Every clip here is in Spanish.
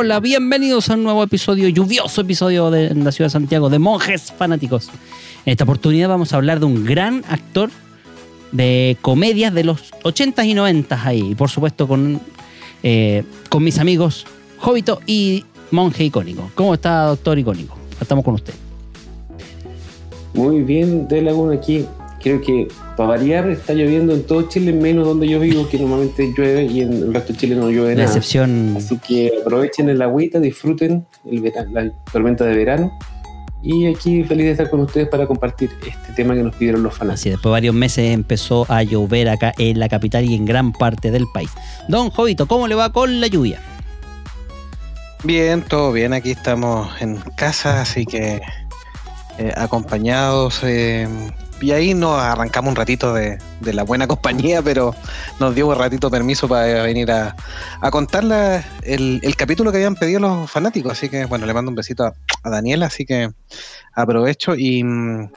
Hola, bienvenidos a un nuevo episodio, lluvioso episodio de en la ciudad de Santiago de Monjes Fanáticos. En esta oportunidad vamos a hablar de un gran actor de comedias de los 80s y 90s ahí. Y por supuesto con, eh, con mis amigos Jovito y Monje Icónico. ¿Cómo está, doctor Icónico? Estamos con usted. Muy bien, de Laguna aquí. Creo que para variar está lloviendo en todo Chile, menos donde yo vivo, que normalmente llueve y en el resto de Chile no llueve La nada. excepción. Así que aprovechen el agüita, disfruten el la tormenta de verano. Y aquí feliz de estar con ustedes para compartir este tema que nos pidieron los fanáticos. Así, después de varios meses empezó a llover acá en la capital y en gran parte del país. Don Jovito, ¿cómo le va con la lluvia? Bien, todo bien. Aquí estamos en casa, así que eh, acompañados. eh, y ahí nos arrancamos un ratito de, de la buena compañía, pero nos dio un ratito permiso para venir a, a contar la- el, el capítulo que habían pedido los fanáticos. Así que, bueno, le mando un besito a, a Daniela, así que aprovecho y, mm,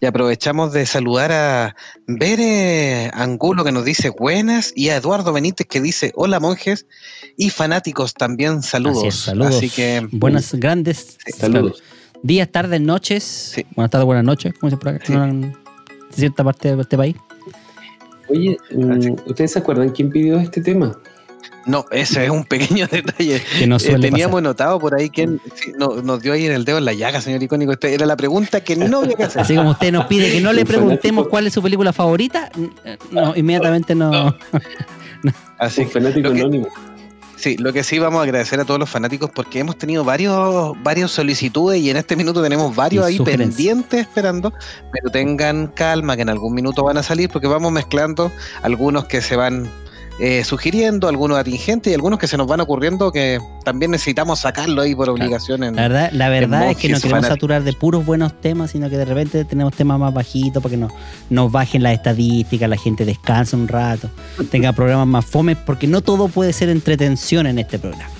y aprovechamos de saludar a Bere Angulo que nos dice buenas y a Eduardo Benítez que dice hola monjes y fanáticos también saludos. Así es, saludos. Así que Buenas, grandes. Saludos. Días, tardes, noches. Sí. Buenas tardes, buenas noches. ¿Cómo se por acá? Sí. En cierta parte de este país. Oye, mm, ¿ustedes se acuerdan quién pidió este tema? no, ese es un pequeño detalle. Que no Eh, suele teníamos pasar. notado por ahí quién sí, no- nos dio ahí en el dedo en la llaga, señor icónico. Esta era la pregunta que no había que hacer. Así como usted nos pide que no le Un preguntemos cuál es su película favorita, no, inmediatamente no. Así Un fanático que- anónimo. Sí, lo que sí vamos a agradecer a todos los fanáticos porque hemos tenido varios, varios solicitudes y en este minuto tenemos varios ahí pendientes esperando, pero tengan calma que en algún minuto van a salir porque vamos mezclando algunos que se van eh, sugiriendo, algunos atingentes y algunos que se nos van ocurriendo que también necesitamos sacarlo ahí por obligación. en- La verdad, la verdad es que no queremos fanáticos. saturar de puros buenos temas, sino que de repente tenemos temas más bajitos para que no, nos bajen las estadísticas, la gente descanse un rato, tenga programas más fomes, porque no todo puede ser entretención en este programa.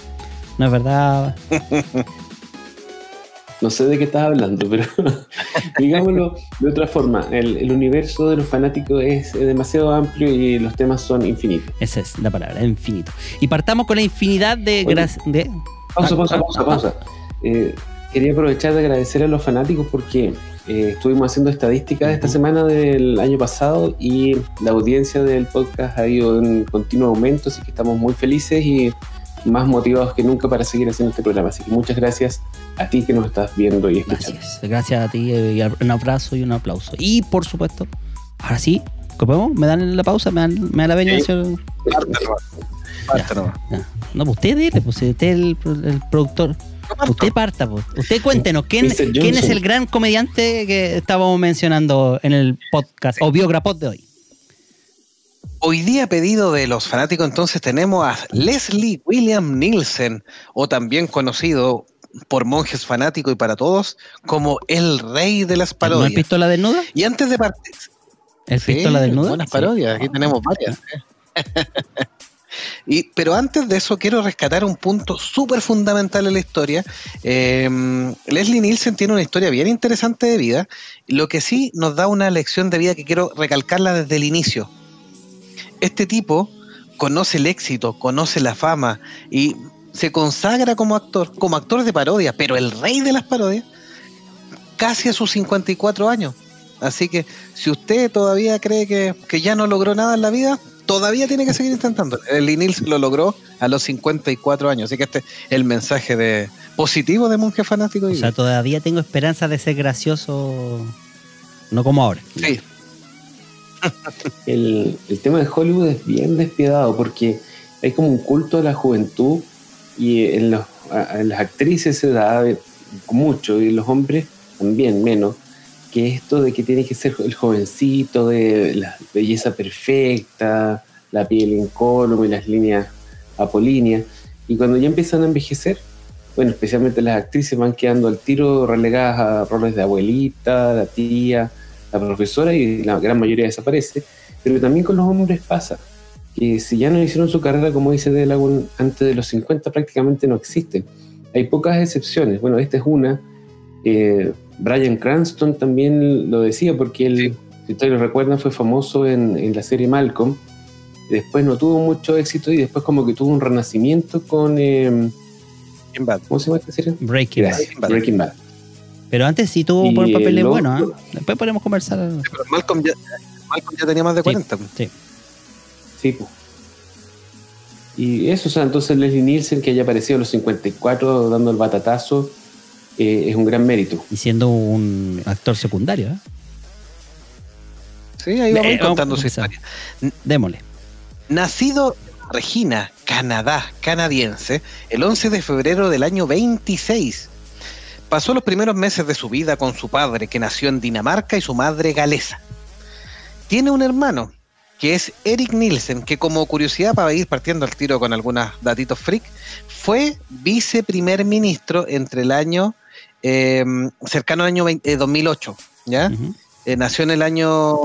¿No es verdad? No sé de qué estás hablando, pero digámoslo de otra forma. El, el universo de los fanáticos es, demasiado amplio y los temas son infinitos. Esa es la palabra, infinito. Y partamos con la infinidad de... Oye. gra- de Pausa, Ah, pausa, ah, pausa, ah, pausa. Eh, quería aprovechar de agradecer a los fanáticos porque eh, estuvimos haciendo estadísticas esta semana del año pasado y la audiencia del podcast ha ido en continuo aumento, así que estamos muy felices y más motivados que nunca para seguir haciendo este programa. Así que muchas gracias a ti que nos estás viendo y escuchando. Gracias, gracias a ti, eh, y un abrazo y un aplauso. Y por supuesto, ahora sí, ¿qué podemos? ¿Me dan la pausa? ¿Me dan, me da la veña? Sí. Parta nomás. Parta nomás. Ya. No, pues usted dile, pues usted es el, el productor. Usted parta, pues. Usted cuéntenos, ¿quién. ¿quién es el gran comediante que estábamos mencionando en el podcast o biograpod de hoy? Hoy día pedido de los fanáticos entonces tenemos a Leslie William Nielsen, o también conocido por monjes fanáticos y para todos como el rey de las ¿No parodias. pistola desnuda? y antes de partir, ¿El Sí, pistola desnuda? buenas parodias, aquí tenemos varias. ¿eh? y, pero antes de eso quiero rescatar un punto súper fundamental en la historia. Eh, Leslie Nielsen tiene una historia bien interesante de vida, lo que sí nos da una lección de vida que quiero recalcarla desde el inicio. Este tipo conoce el éxito, conoce la fama y se consagra como actor, como actor de parodia, pero el rey de las parodias, casi a sus 54 años. Así que si usted todavía cree que, que ya no logró nada en la vida, todavía tiene que seguir intentando. El Inils lo logró a los 54 años. Así que este es el mensaje de positivo de Monje Fanático. O sea, todavía tengo esperanza de ser gracioso no como ahora. Sí, El, el tema de Hollywood es bien despiadado porque hay como un culto a la juventud y en, los- las actrices se da mucho y en los hombres también menos que esto de que tiene que ser el jovencito de la belleza perfecta, la piel incólume y las líneas apolíneas y cuando ya empiezan a envejecer bueno, especialmente las actrices van quedando al tiro relegadas a roles de abuelita, la tía, la profesora y la gran mayoría desaparece. Pero también con los hombres pasa que si ya no hicieron su carrera, como dice Delagun, antes de los 50 prácticamente no existen. Hay pocas excepciones. Bueno, esta es una. Eh, Brian Cranston también lo decía porque él, si ustedes lo recuerdan, fue famoso en, en la serie Malcolm. Después no tuvo mucho éxito y después como que tuvo un renacimiento con... eh, Breaking Bad. ¿Cómo se llama esta serie? Breaking Bad. Breaking Bad. Pero antes sí tuvo buenos papeles el buenos, ¿eh? Después podemos conversar. Pero Malcolm ya, Malcolm ya tenía más de Sí. 40. Sí. Sí, po. Y eso, o sea, entonces Leslie Nielsen, que haya aparecido a los 54 dando el batatazo, eh, es un gran mérito. Y siendo un actor secundario, ¿eh? Sí, ahí vamos Eh, vamos contando a su historia. Démosle. Nacido en Regina, Canadá, canadiense, el 11 de febrero del año 26. Pasó los primeros meses de su vida con su padre, que nació en Dinamarca, y su madre galesa. Tiene un hermano, que es Eric Nielsen, que como curiosidad para ir partiendo al tiro con algunos datitos freak, fue viceprimer ministro entre el año eh, cercano al año 20 eh, 2008, ¿ya? Ujú. Eh, nació en el año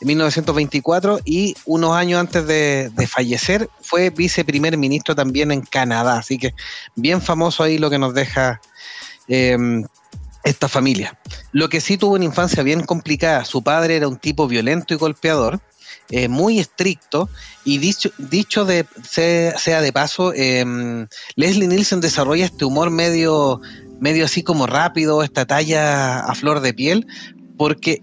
1924 y unos años antes de, de fallecer fue viceprimer ministro también en Canadá. Así que bien famoso ahí lo que nos deja eh, esta familia. Lo que sí tuvo una infancia bien complicada. Su padre era un tipo violento y golpeador. eh, muy estricto y dicho, dicho de, se- sea de paso, eh, Leslie Nielsen desarrolla este humor medio, medio así como rápido, esta talla a flor de piel, porque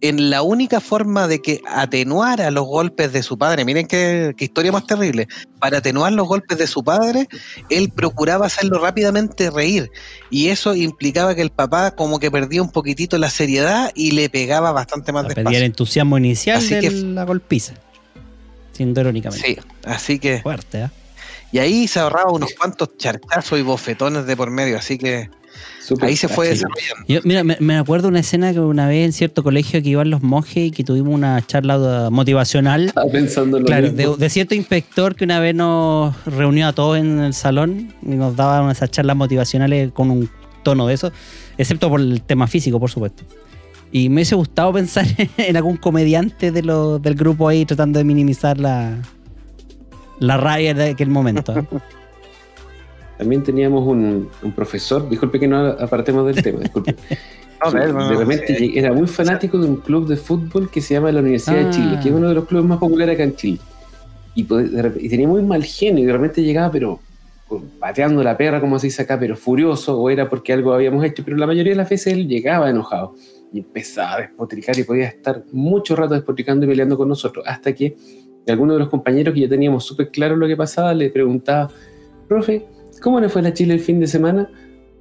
en la única forma de que atenuara los golpes de su padre, miren qué, qué historia más terrible, para atenuar los golpes de su padre, él procuraba hacerlo rápidamente reír y eso implicaba que el papá como que perdía un poquitito la seriedad y le pegaba bastante más Perdía el despacio. entusiasmo inicial Así de que- la golpiza. Siendo irónicamente. Sí, así que Fuerte, ¿eh? y ahí se ahorraba unos cuantos charchazos y bofetones de por medio, así que Ahí se fue desarrollando. Yo, mira, me, me acuerdo una escena que una vez en cierto colegio que iban los monjes y que tuvimos una charla motivacional. Estaba pensando en lo Claro, de, de cierto inspector que una vez nos reunió a todos en el salón y nos daba esas charlas motivacionales con un tono de eso, excepto por el tema físico, por supuesto. Y me hubiese gustado pensar en algún comediante de lo- del grupo ahí tratando de minimizar la, la rabia de aquel momento. También teníamos un, un profesor, disculpe que no apartemos del tema, disculpe. No, no, no, de repente sí. era muy fanático de un club de fútbol que se llama la Universidad Ah. de Chile, que es uno de los clubes más populares acá en Chile. Y, pues, y tenía muy mal genio y de repente llegaba, pero con- pateando la perra, como se dice acá, pero furioso, o era porque algo habíamos hecho, pero la mayoría de las veces él llegaba enojado y empezaba a despotricar y podía estar mucho rato despotricando y peleando con nosotros, hasta que alguno de los compañeros que ya teníamos súper claro lo que pasaba le preguntaba, profe, ¿cómo le fue a la Chile el fin de semana?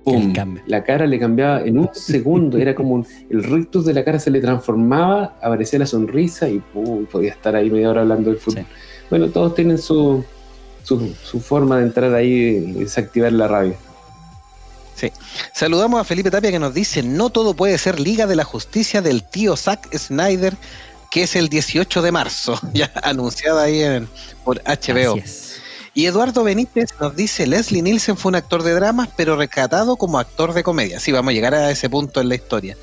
¡Pum! La cara le cambiaba en un segundo, era como un- el rictus de la cara se le transformaba, aparecía la sonrisa y ¡pum! podía estar ahí media hora hablando del fútbol. Sí. Bueno, todos tienen su, su, su forma de entrar ahí y desactivar la rabia. Saludamos a Felipe Tapia que nos dice, no todo puede ser Liga de la Justicia del tío Zack Snyder, que es el 18 de marzo, ya anunciada ahí en- por HBO. Así es. Y Eduardo Benítez nos dice, Leslie Nielsen fue un actor de dramas, pero rescatado como actor de comedia. Sí, vamos a llegar a ese punto en la historia.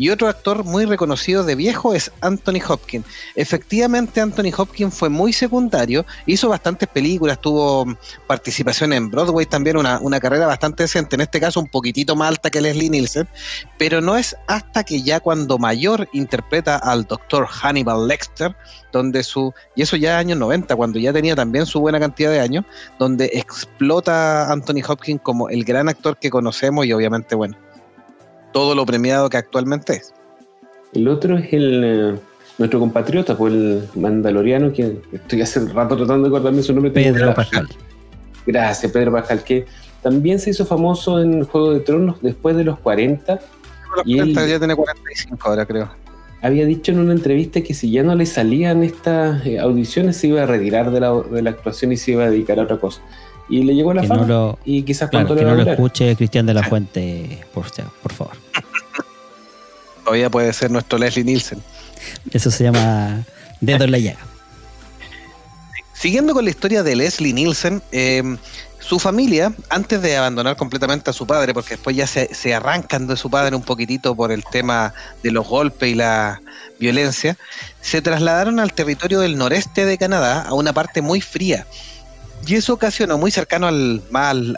Y otro actor muy reconocido de viejo es Anthony Hopkins. Efectivamente, Anthony Hopkins fue muy secundario, hizo bastantes películas, tuvo mm, participación en Broadway también, una, una carrera bastante decente, en este caso un poquitito más alta que Leslie Nielsen, pero no es hasta que ya cuando mayor interpreta al doctor Hannibal Lecter, donde su, y eso ya años 90, cuando ya tenía también su buena cantidad de años, donde explota Anthony Hopkins como el gran actor que conocemos y obviamente, bueno, todo lo premiado que actualmente es. El otro es el eh, nuestro compatriota, pues el mandaloriano, que estoy hace rato tratando de acordarme su nombre. Pedro la- Pascal. Gracias, Pedro Pascal, que también se hizo famoso en Juego de Tronos después de los 40. Y él- ya tiene 45 ahora, creo. había dicho en una entrevista que si ya no le salían estas eh, audiciones se iba a retirar de la, de la actuación y se iba a dedicar a otra cosa. Y le llegó la Que no fama lo- y quizás Claro, pronto que no lo escuche Cristian de la Fuente, por, por favor. Todavía puede ser nuestro Leslie Nielsen. Eso se llama dedo en la llaga. Siguiendo con la historia de Leslie Nielsen, eh, su familia, antes de abandonar completamente a su padre, porque después ya se, se arrancan de su padre un poquitito por el tema de los golpes y la violencia, se trasladaron al territorio del noreste de Canadá, a una parte muy fría. Y eso ocasionó, muy cercano al, más al,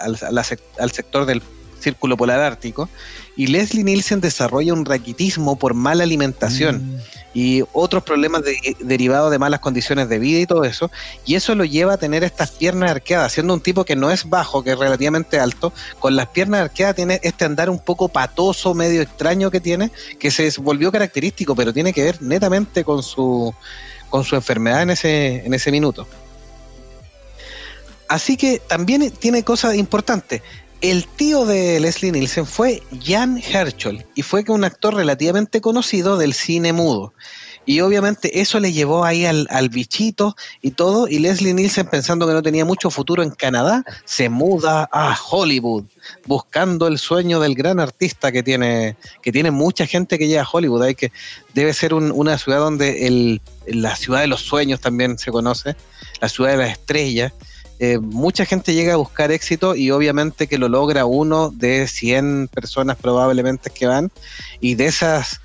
al- sector del círculo polar ártico, y Leslie Nielsen desarrolla un raquitismo por mala alimentación y otros problemas de- derivados de malas condiciones de vida y todo eso, y eso lo lleva a tener estas piernas arqueadas, siendo un tipo que no es bajo, que es relativamente alto, con las piernas arqueadas tiene este andar un poco patoso, medio extraño que tiene, que se volvió característico, pero tiene que ver netamente con su, con su enfermedad en ese, en ese minuto. Así que también tiene cosas importantes. El tío de Leslie Nielsen fue Jan Herschel y fue un actor relativamente conocido del cine mudo. Y obviamente eso le llevó ahí al, al bichito y todo. Y Leslie Nielsen, pensando que no tenía mucho futuro en Canadá, se muda a Hollywood, buscando el sueño del gran artista que tiene, que tiene mucha gente que llega a Hollywood. Hay que, debe ser un- una ciudad donde la ciudad de los sueños también se conoce, la ciudad de las estrellas. Eh, mucha gente llega a buscar éxito y obviamente que lo logra uno de 100 personas probablemente que van y de esas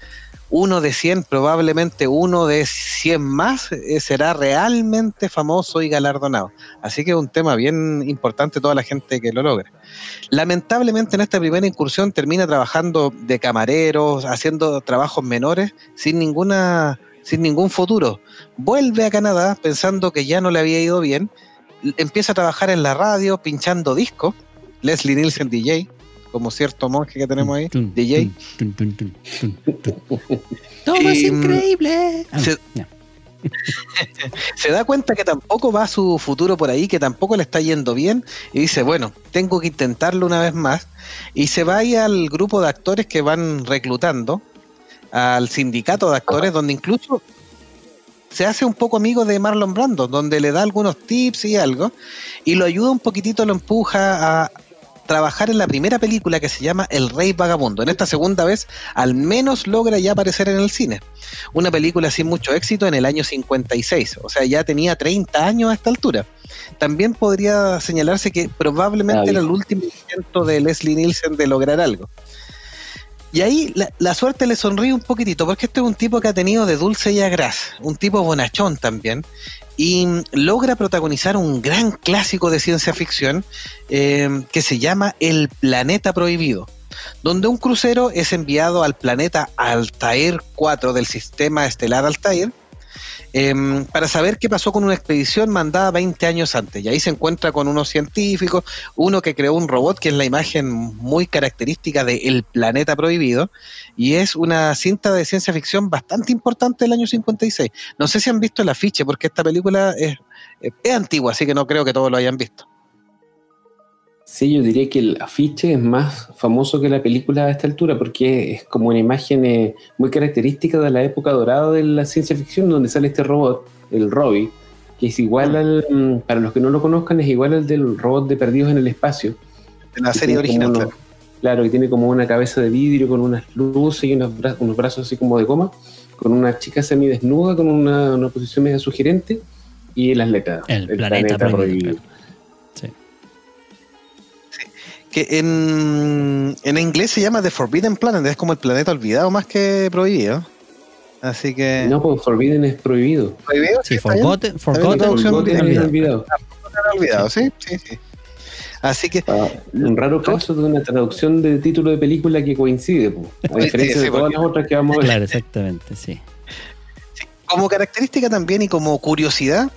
uno de 100 probablemente uno de 100 más eh, será realmente famoso y galardonado. Así que es un tema bien importante toda la gente que lo logra. Lamentablemente en esta primera incursión termina trabajando de camareros, haciendo trabajos menores sin ninguna sin ningún futuro. Vuelve a Canadá pensando que ya no le había ido bien empieza a trabajar en la radio pinchando discos. Leslie Nielsen DJ, como cierto monje que tenemos ahí, Tun, DJ. tun, tun. Todo es Y, mm, increíble. Ah, se- ya. Se da cuenta que tampoco va su futuro por ahí, que tampoco le está yendo bien, y dice, bueno, tengo que intentarlo una vez más. Y se va ahí al grupo de actores que van reclutando, al sindicato de actores, donde incluso se hace un poco amigo de Marlon Brando, donde le da algunos tips y algo, y lo ayuda un poquitito, lo empuja a trabajar en la primera película que se llama El Rey Vagabundo. En esta segunda vez, al menos logra ya aparecer en el cine. Una película sin mucho éxito en el año 56, o sea, ya tenía 30 años a esta altura. También podría señalarse que probablemente Ah, era el último intento de Leslie Nielsen de lograr algo. Y ahí la, la suerte le sonríe un poquitito, porque este es un tipo que ha tenido de dulce y a gras, un tipo bonachón también, y logra protagonizar un gran clásico de ciencia ficción eh, que se llama El Planeta Prohibido, donde un crucero es enviado al planeta Altair 4 del sistema estelar Altair, em, para saber qué pasó con una expedición mandada 20 años antes. Y ahí se encuentra con unos científicos, uno que creó un robot que es la imagen muy característica de El Planeta Prohibido, y es una cinta de ciencia ficción bastante importante del año 56. No sé si han visto el afiche, porque esta película es, es antigua, así que no creo que todos lo hayan visto. Sí, yo diría que el afiche es más famoso que la película a esta altura porque es como una imagen eh, muy característica de la época dorada de la ciencia ficción donde sale este robot, el Robbie, que es igual al, para los que no lo conozcan, es igual al del robot de Perdidos en el Espacio. De la serie original. claro, que tiene como una cabeza de vidrio con unas luces y unos, bra- unos brazos así como de goma, con una chica semidesnuda, con una, una posición media sugerente y las letras. El planeta prohibido, Sí. Que en, en inglés se llama The Forbidden Planet, es como el planeta olvidado más que prohibido. Así que. No, pues Forbidden es prohibido. ¿Prohibido? Sí, forgotten, forgotten, de es olvidado. olvidado. Olvidado, sí, sí, sí. Así que Ah, un raro caso de una traducción de título de película que coincide, po, a diferencia sí, de todas porque- las otras que vamos a ver. Claro, exactamente, sí. como característica también y como curiosidad,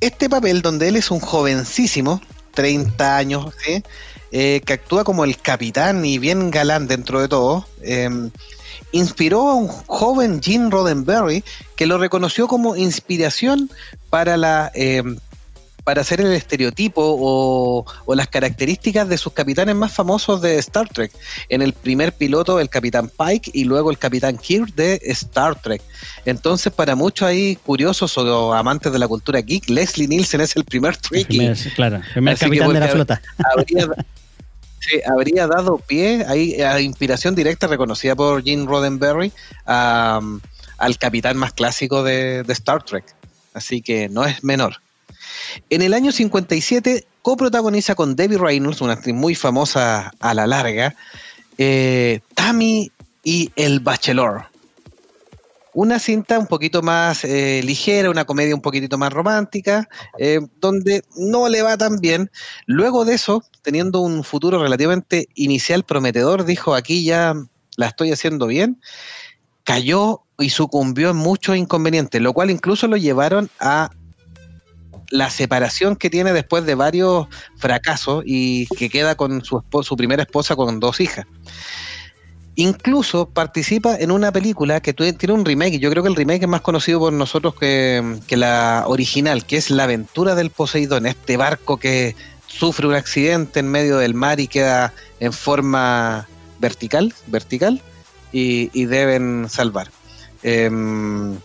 este papel donde él es un jovencísimo, 30 años, ¿sí? Eh, que actúa como el capitán y bien galán dentro de todo, eh, inspiró a un joven Gene Roddenberry que lo reconoció como inspiración para la, eh, para hacer el estereotipo o, o, las características de sus capitanes más famosos de Star Trek. En el primer piloto, el capitán Pike y luego el capitán Kirk de Star Trek. Entonces, para muchos ahí curiosos o amantes de la cultura geek, Leslie Nielsen es el primer Trekkie. claro, primer capitán de la flota. Habría, habría dado pie a inspiración directa reconocida por Gene Roddenberry al capitán más clásico de, Star Trek. Así que no es menor. En el año 57 coprotagoniza con Debbie Reynolds, una actriz muy famosa a la larga, eh, Tammy y El Bachelor. Una cinta un poquito más eh, ligera, una comedia un poquitito más romántica, eh, donde no le va tan bien. Luego de eso, teniendo un futuro relativamente inicial prometedor, dijo, aquí ya la estoy haciendo bien, cayó y sucumbió en muchos inconvenientes, lo cual incluso lo llevaron a la separación que tiene después de varios fracasos y que queda con su, su primera esposa con dos hijas. Incluso participa en una película que tiene un remake, y yo creo que el remake es más conocido por nosotros que, la original, que es La aventura del Poseidón, este barco que sufre un accidente en medio del mar y queda en forma vertical, vertical, y, deben salvar. Em,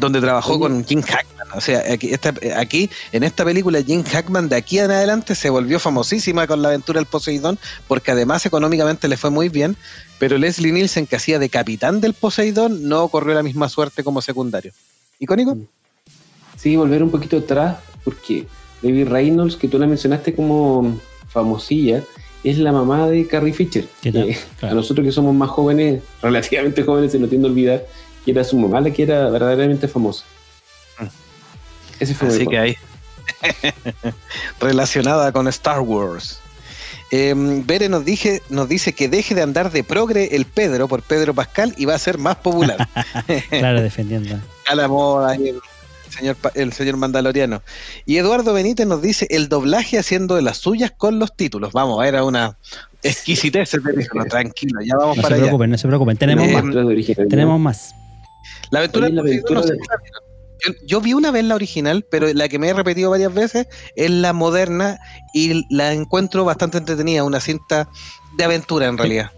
donde trabajó con Jim Hackman. O sea, aquí, aquí, en esta película, Jim Hackman de aquí en adelante se volvió famosísima con la aventura del Poseidón, porque además económicamente le fue muy bien, pero Leslie Nielsen, que hacía de capitán del Poseidón, no corrió la misma suerte como secundario. ¿Icónico? Sí, volver un poquito atrás, porque David Reynolds, que tú la mencionaste como famosilla, es la mamá de Carrie Fisher. A nosotros que somos más jóvenes, relativamente jóvenes, se nos tiende a olvidar que era su mamá la que era verdaderamente famosa. Mm. Ese fue Así que ahí. Relacionada con Star Wars. Eh, Bere nos, dije, nos dice que deje de andar de progre el Pedro por Pedro Pascal y va a ser más popular. claro, defendiendo. A la moda el señor, el señor Mandaloriano. Y Eduardo Benítez nos dice el doblaje haciendo de las suyas con los títulos. Vamos, era una exquisitez. tranquilo, ya vamos no para se preocupen, No se preocupen, tenemos más. Tenemos más. La aventura, yo, vi una vez la original, pero la que me he repetido varias veces es la moderna y la encuentro bastante entretenida, una cinta de aventura en realidad.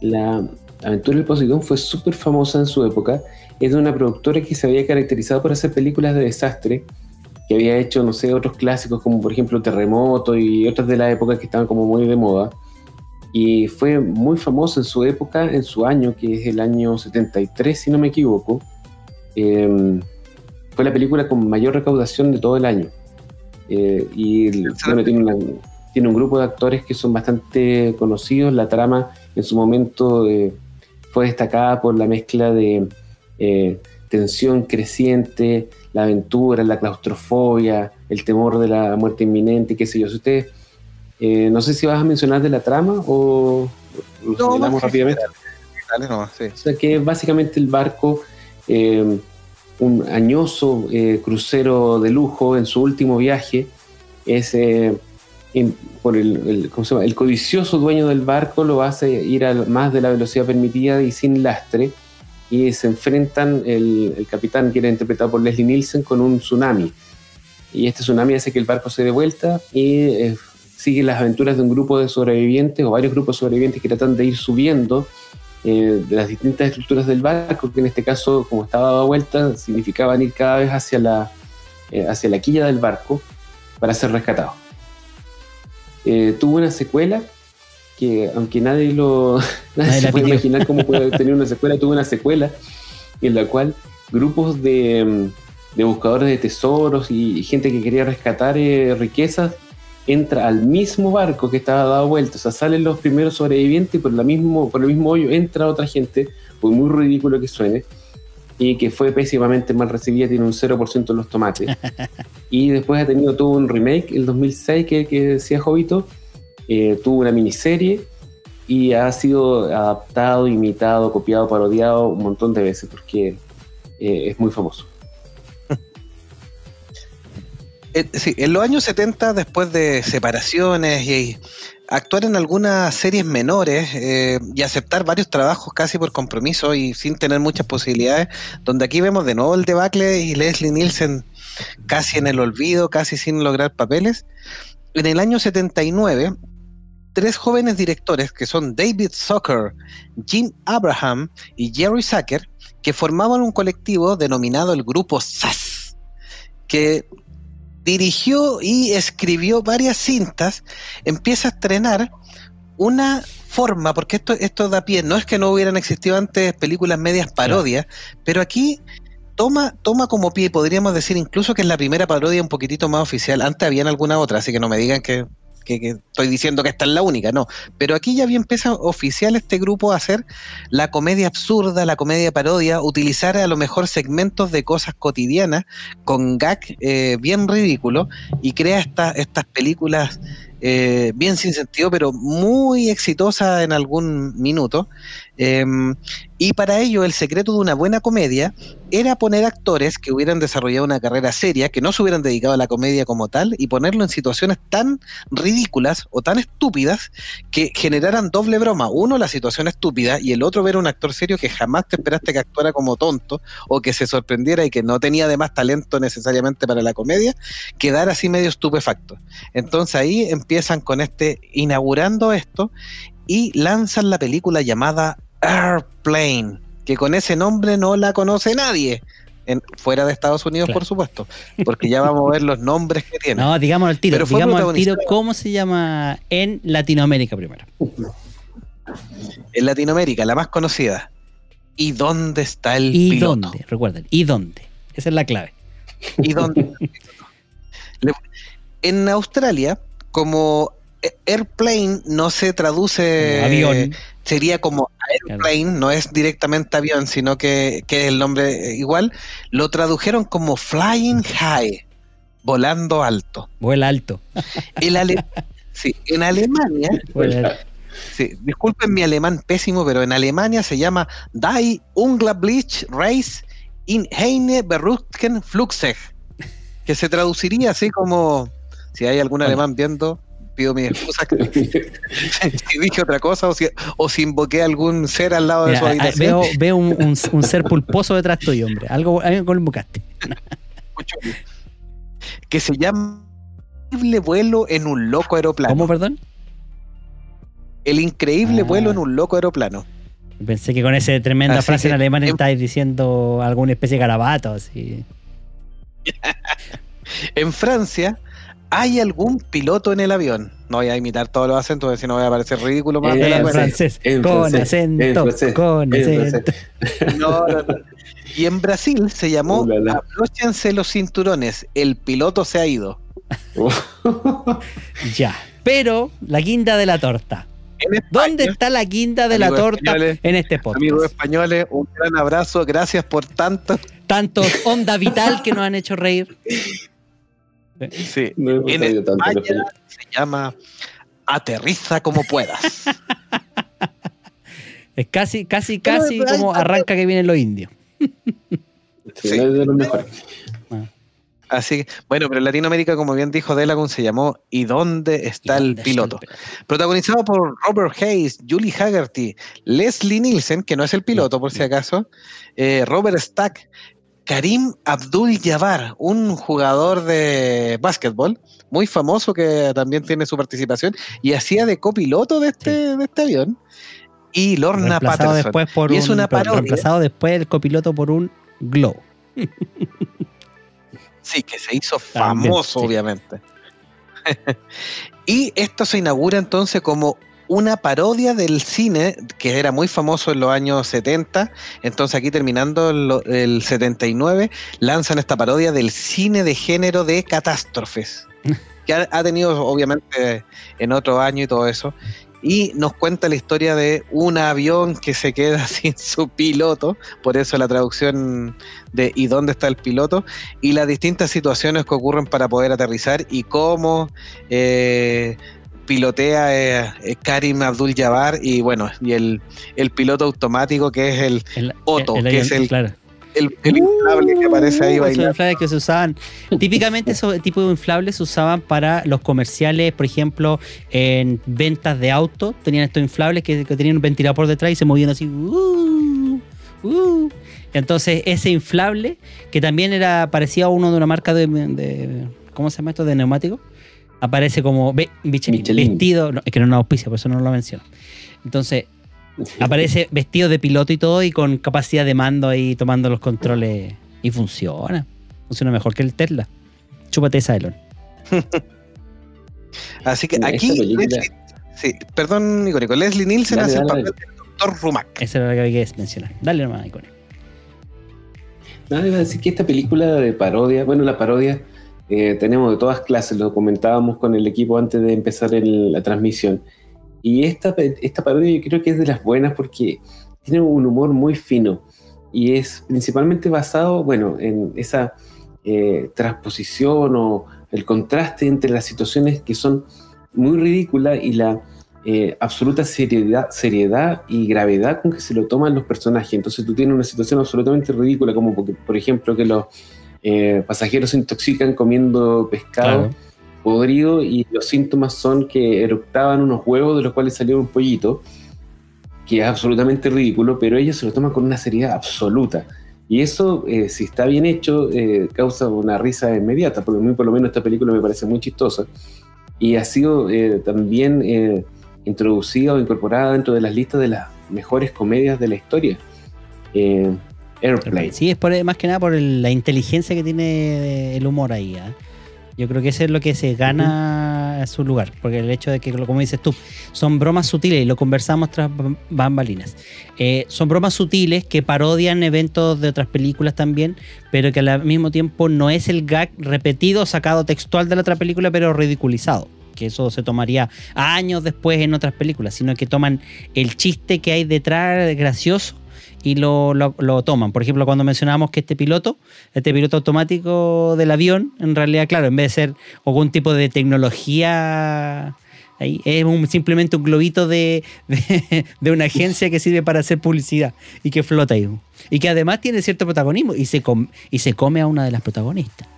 La aventura del Poseidón fue súper famosa en su época. Es de una productora que se había caracterizado por hacer películas de desastre, que había hecho, no sé, otros clásicos como por ejemplo Terremoto y otras de la época que estaban como muy de moda y fue muy famoso en su época, en su año, que es el año 73, si no me equivoco. Em, fue la película con mayor recaudación de todo el año. Eh, y bueno, tiene, tiene, un grupo de actores que son bastante conocidos. La trama en su momento eh, fue destacada por la mezcla de eh, tensión creciente, la aventura, la claustrofobia, el temor de la muerte inminente, qué sé yo. Si ustedes eh, no sé si vas a mencionar de la trama o lo no, rápidamente. Dale, no, sí. O sea que básicamente el barco, eh, un añoso eh, crucero de lujo en su último viaje, es por el, el, codicioso dueño del barco lo hace ir a más de la velocidad permitida y sin lastre y se enfrentan el, el capitán que era interpretado por Leslie Nielsen con un tsunami y este tsunami hace que el barco se dé vuelta y sigue las aventuras de un grupo de sobrevivientes o varios grupos de sobrevivientes que tratan de ir subiendo eh, de las distintas estructuras del barco, que en este caso, como estaba dado vuelta, significaban ir cada vez hacia la, eh, hacia la quilla del barco para ser rescatado. Eh, tuvo una secuela que, aunque nadie lo nadie se puede imaginar cómo puede tener una secuela, tuvo una secuela en la cual grupos de, de buscadores de tesoros y gente que quería rescatar riquezas entra al mismo barco que estaba dado vuelta, o sea, salen los primeros sobrevivientes y por, la mismo, por el mismo hoyo entra otra gente, por muy ridículo que suene, y que fue pésimamente mal recibida, tiene un 0% en los tomates. y después ha tenido todo un remake, el 2006, que, que decía Jovito, eh, tuvo una miniserie y ha sido adaptado, imitado, copiado, parodiado un montón de veces porque eh, es muy famoso. Eh, en los años 70, después de separaciones y actuar en algunas series menores eh, y aceptar varios trabajos casi por compromiso y sin tener muchas posibilidades, donde aquí vemos de nuevo el debacle y Leslie Nielsen casi en el olvido, casi sin lograr papeles. En el año 79, tres jóvenes directores que son David Zucker, Jim Abraham y Jerry Zucker, que formaban un colectivo denominado el Grupo SAS, que dirigió y escribió varias cintas, empieza a estrenar una forma, porque esto, esto da pie, no es que no hubieran existido antes películas medias parodias, pero aquí toma, toma como pie, podríamos decir incluso que es la primera parodia un poquitito más oficial. Antes habían alguna otra, así que no me digan que, que- estoy diciendo que esta es la única, no. Pero aquí ya bien empieza oficial este grupo a hacer la comedia absurda, la comedia parodia, utilizar a lo mejor segmentos de cosas cotidianas con gag eh, bien ridículo y crea esta- estas películas eh, bien sin sentido, pero muy exitosas en algún minuto. Em, y para ello, el secreto de una buena comedia era poner actores que hubieran desarrollado una carrera seria, que no se hubieran dedicado a la comedia como tal, y ponerlo en situaciones tan ridículas o tan estúpidas que generaran doble broma. Uno, la situación estúpida, y el otro, ver a un actor serio que jamás te esperaste que actuara como tonto o que se sorprendiera y que no tenía además talento necesariamente para la comedia, quedar así medio estupefacto. Entonces ahí empiezan con este, inaugurando esto, y lanzan la película llamada Airplane, que con ese nombre no la conoce nadie. En, fuera de Estados Unidos, Claro. por supuesto, porque ya vamos a ver los nombres que tiene. No, digamos al tiro. Digamos al tiro cómo se llama en Latinoamérica primero. En Latinoamérica, la más conocida. ¿Y dónde está el ¿Y piloto? dónde? Recuerden, ¿y dónde? Esa es la clave. ¿Y dónde? En Australia, como airplane no se traduce avión. sería como airplane, no es directamente avión, sino que, que es el nombre igual, lo tradujeron como flying high, volando alto. Vuela alto. El ale- sí, en Alemania, Vuela- sí, disculpen mi alemán pésimo, pero en Alemania se llama Die Unglaublich Reis in eine Beruften Flugzeug, que se traduciría así como, si hay algún alemán viendo, pido mis excusas si dije otra cosa o si, o si invoqué algún ser al lado de su ah, habitación. veo veo un, un- un ser pulposo detrás tuyo, hombre. Algo, algo bucaste. que se llama Increíble vuelo en un loco aeroplano. ¿Cómo, perdón? El increíble Ah. vuelo en un loco aeroplano. Pensé que con esa tremenda Así frase en alemán em- estáis diciendo alguna especie de garabato, así. En Francia, ¿hay algún piloto en el avión? No voy a imitar todos los acentos, porque si no voy a parecer ridículo más de la En cuenta. francés, en con francés, acento, en francés, con en acento. No, no, no. Y en Brasil se llamó Uh, la, la. Aplóchense los cinturones, el piloto se ha ido. Ya. Pero la guinda de la torta. España, ¿Dónde está la guinda de la torta en este podcast? Amigos españoles, un gran abrazo, gracias por tanto. Tantos onda vital que nos han hecho reír. Sí. No En España se llama Aterriza como puedas. Es casi, casi, Pero casi como arranca que vienen los indios. Sí, Sí. no es de los mejores. Así que, bueno, pero en Latinoamérica, como bien dijo Delagun, se llamó ¿Y dónde está el ¿Dónde piloto? está el Protagonizado por Robert Hayes, Julie Haggerty, Leslie Nielsen, que no es el piloto por si acaso, eh, Robert Stack, Karim Abdul Jabbar, un jugador de básquetbol muy famoso que también tiene su participación y hacía de copiloto de este, de este avión. Y Lorna Patterson. después por Y es un, una parodia. reemplazado después el copiloto por un glow. Sí, que se hizo También, famoso, sí. obviamente. y esto se inaugura entonces como una parodia del cine que era muy famoso en los años 70. Entonces aquí terminando lo- el 79, lanzan esta parodia del cine de género de catástrofes. Que ha, ha tenido obviamente en otro año y todo eso. Y nos cuenta la historia de un avión que se queda sin su piloto, por eso la traducción de ¿y dónde está el piloto? y las distintas situaciones que ocurren para poder aterrizar y cómo eh, pilotea eh, Karim Abdul Jabbar y bueno, y el, el piloto automático que es el, El, Otto, el que es el- claro. el, el inflable que aparece ahí Uh, bailando. inflables que se usaban. Típicamente esos tipos de inflables se usaban para los comerciales, por ejemplo, en ventas de autos. Tenían estos inflables que, que tenían un ventilador por detrás y se movían así. uh, uh, Entonces, ese inflable, que también era parecía a uno de una marca de, de- ¿cómo se llama esto? De neumático, aparece como ve- Michelin, Michelin. vestido, no, es que no es una auspicia, por eso no lo menciono. Entonces, aparece vestido de piloto y todo y con capacidad de mando ahí tomando los controles y funciona. Funciona mejor que el Tesla. Chúpate esa, Elon. Así que aquí. Leslie- sí, perdón, Nico, Nico, Leslie Nielsen Dale, hace el dale, papel del doctor Rumac. Esa era la que había que mencionar. Dale nomás, Icone. Nada, iba a decir que esta película de parodia, bueno, la parodia eh, tenemos de todas clases, lo comentábamos con el equipo antes de empezar el- la transmisión. Y esta, esta parodia yo creo que es de las buenas porque tiene un humor muy fino y es principalmente basado, bueno, en esa eh, transposición o el contraste entre las situaciones que son muy ridículas y la eh, absoluta seriedad, seriedad y gravedad con que se lo toman los personajes. Entonces tú tienes una situación absolutamente ridícula, como porque, por ejemplo que los eh, pasajeros se intoxican comiendo pescado Claro. podrido y los síntomas son que eructaban unos huevos de los cuales salió un pollito, que es absolutamente ridículo, pero ellos se lo toman con una seriedad absoluta. Y eso, eh, si está bien hecho, eh, causa una risa inmediata, porque a mí por lo menos esta película me parece muy chistosa. Y ha sido eh, también eh, introducida o incorporada dentro de las listas de las mejores comedias de la historia. Sí, es por, más que nada por el- la inteligencia que tiene el humor ahí. ¿ah? Yo creo que eso es lo que se gana a su lugar. Porque el hecho de que, como dices tú, son bromas sutiles y lo conversamos tras bam- bambalinas. Eh, son bromas sutiles que parodian eventos de otras películas también, pero que al mismo tiempo no es el gag repetido, sacado textual de la otra película, pero ridiculizado. Que eso se tomaría años después en otras películas, sino que toman el chiste que hay detrás, gracioso, y lo, lo- toman. Por ejemplo, cuando mencionábamos que este piloto, este piloto automático del avión, en realidad, claro, en vez de ser algún tipo de tecnología, ahí, es un- simplemente un globito de, de, una agencia que sirve para hacer publicidad y que flota ahí. Y que además tiene cierto protagonismo y se, com- y se come a una de las protagonistas.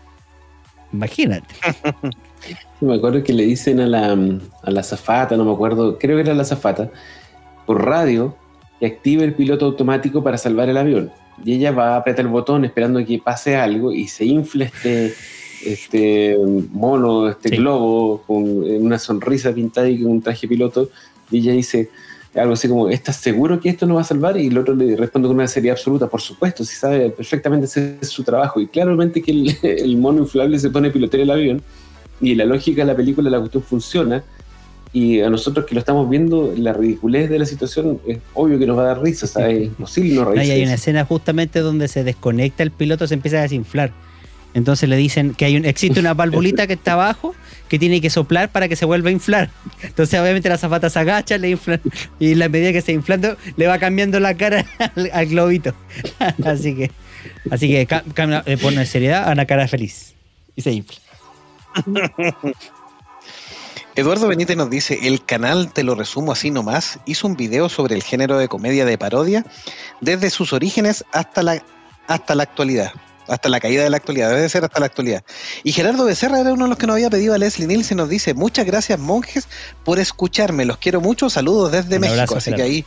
Imagínate. Me acuerdo que le dicen a la, a la zafata, no me acuerdo, creo que era la zafata, por radio, que active el piloto automático para salvar el avión. Y ella va a apretar el botón esperando que pase algo y se infla este, este mono, este Sí. globo, con una sonrisa pintada y con un traje piloto. Y ella dice algo así como, ¿estás seguro que esto no va a salvar? Y el otro le responde con una seriedad absoluta, por supuesto, si sabe perfectamente ese es su trabajo. Y claramente que el, el mono inflable se pone a pilotear el avión y la lógica de la película, la cuestión funciona. Y a nosotros que lo estamos viendo, la ridiculez de la situación es obvio que nos va a dar risa, sea, es imposible no Ahí reírse. hay una escena justamente donde se desconecta el piloto, se empieza a desinflar. Entonces le dicen que hay un, existe una valvulita que está abajo que tiene que soplar para que se vuelva a inflar. Entonces obviamente la zafata se agacha, le inflan y en la medida que se inflando le va cambiando la cara al, al globito. así que así que ca- cambia- le pone seriedad a una cara feliz y se infla. Eduardo Benítez nos dice, el canal, te lo resumo así nomás, hizo un video sobre el género de comedia de parodia desde sus orígenes hasta la, hasta la actualidad. Hasta la caída de la actualidad, debe ser hasta la actualidad. Y Gerardo Becerra era uno de los que nos había pedido a Leslie Nielsen, nos dice, muchas gracias monjes por escucharme, los quiero mucho, saludos desde Un México. abrazo, Así que ahí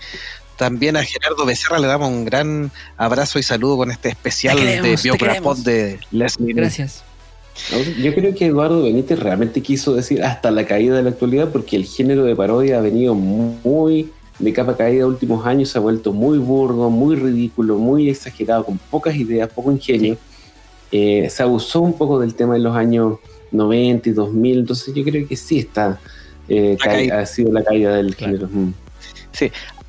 también a Gerardo Becerra le damos un gran abrazo y saludo con este especial queremos, de queremos. de Leslie Nielsen. Gracias. Yo creo que Eduardo Benítez realmente quiso decir hasta la caída de la actualidad, porque el género de parodia ha venido muy de capa caída últimos años, se ha vuelto muy burdo, muy ridículo, muy exagerado, con pocas ideas, poco ingenio. Eh, se abusó un poco del tema en los años 90 y 2000, entonces yo creo que sí está, eh, ha sido la caída del Claro. género. Mm.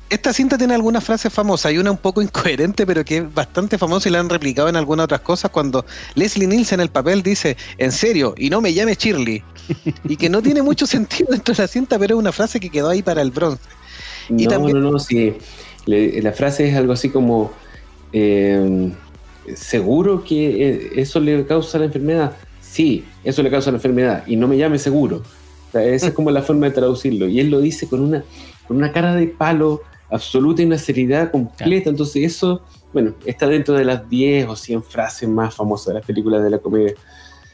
Esta cinta tiene algunas frases famosas, hay una un poco incoherente, pero que es bastante famosa y la han replicado en algunas otras cosas cuando Leslie Nielsen en el papel dice, en serio, y no me llame Shirley. y que no tiene mucho sentido dentro de la cinta, pero es una frase que quedó ahí para el bronce. Y no, también- no, no, sí. Le- la frase es algo así como, eh, ¿seguro que eh, eso le causa la enfermedad? Sí, eso le causa la enfermedad y no me llame seguro. O sea, esa es como la forma de traducirlo. Y él lo dice con una, con una cara de palo absoluta y una seriedad completa. Entonces eso, bueno, está dentro de las 10 o 100 frases más famosas de las películas de la comedia.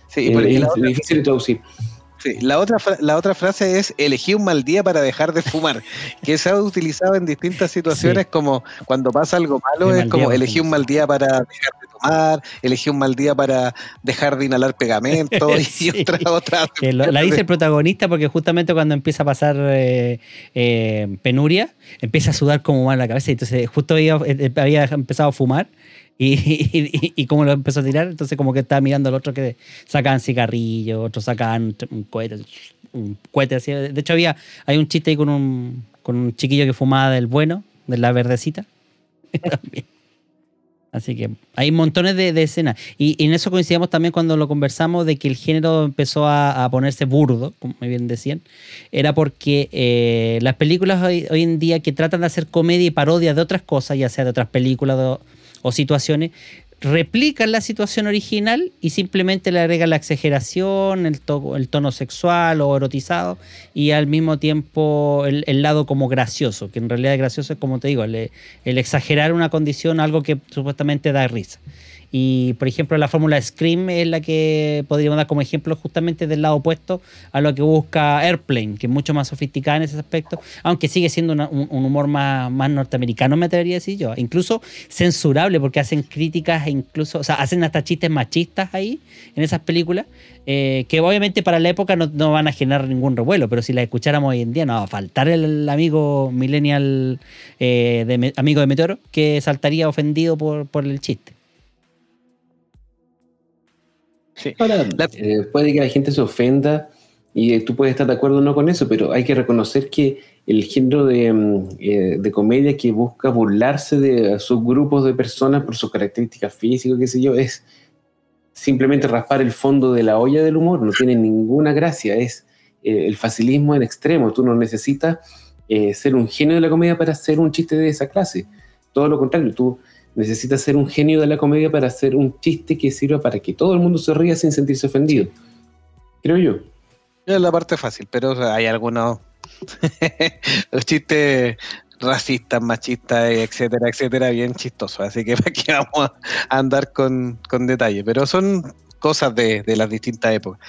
Sí, Eh, es la otra- difícil de traducir. Sí, la, otra la otra frase es elegí un mal día para dejar de fumar, que se ha utilizado en distintas situaciones como cuando pasa algo malo, es como elegí un mal día para dejar de tomar, elegí un mal día para dejar de inhalar pegamento y Sí. otra, otra. Que lo- la dice el protagonista porque justamente cuando empieza a pasar eh, eh, penuria, empieza a sudar como mal la cabeza. Y entonces justo había, eh, había empezado a fumar y- y como lo empezó a tirar, entonces como que estaba mirando al otro que sacaban cigarrillos, otros sacaban un cohete, un cohete así. De hecho había, hay un chiste ahí con un, con un chiquillo que fumaba del bueno, de la verdecita. También. Así que hay montones de, escenas. Y, y en eso coincidimos también cuando lo conversamos de que el género empezó a, ponerse burdo, como bien decían. Era porque eh, las películas hoy, hoy en día que tratan de hacer comedia y parodia de otras cosas, ya sea de otras películas o situaciones, replican la situación original y simplemente le agregan la exageración, el, to- el tono sexual o erotizado y al mismo tiempo el, lado como gracioso, que en realidad gracioso es como te digo, el, el exagerar una condición, algo que supuestamente da risa. Y por ejemplo, la fórmula Scream es la que podríamos dar como ejemplo justamente del lado opuesto a lo que busca Airplane, que es mucho más sofisticada en ese aspecto, aunque sigue siendo una- un, humor más, más norteamericano, me atrevería a decir yo. Incluso censurable, porque hacen críticas e incluso, o sea, hacen hasta chistes machistas ahí en esas películas, eh, que obviamente para la época no, no van a generar ningún revuelo, pero si las escucháramos hoy en día, no va a faltar el amigo millennial, eh, de, amigo de Meteoro, que saltaría ofendido por, por el chiste. Sí. Ahora, La- eh, puede que la gente se ofenda y eh, tú puedes estar de acuerdo o no con eso, pero hay que reconocer que el género de, mm, eh, de comedia que busca burlarse de subgrupos de personas por sus características físicas, qué sé yo, es simplemente raspar el fondo de la olla del humor, no tiene ninguna gracia, es el facilismo en extremo, tú no necesitas ser un genio de la comedia para hacer un chiste de esa clase, todo lo contrario, tú necesitas ser un genio de la comedia para hacer un chiste que sirva para que todo el mundo se ría sin sentirse ofendido. Creo yo. Es la parte fácil, pero hay algunos los chistes racistas, machistas, etcétera, etcétera, bien chistosos. Así que qué vamos a andar con, con detalle. Pero son cosas de, de las distintas épocas.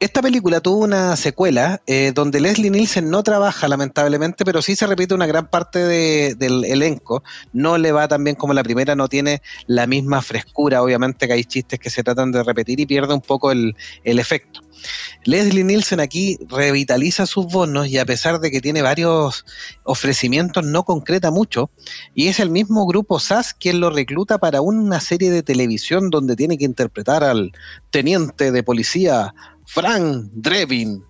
Esta película tuvo una secuela eh, donde Leslie Nielsen no trabaja, lamentablemente, pero sí se repite una gran parte de- del elenco. No le va tan bien como la primera, no tiene la misma frescura. Obviamente que hay chistes que se tratan de repetir y pierde un poco el, el efecto. Leslie Nielsen aquí revitaliza sus bonos y a pesar de que tiene varios ofrecimientos no concreta mucho y es el mismo grupo SAS quien lo recluta para una serie de televisión donde tiene que interpretar al teniente de policía Frank Drebin.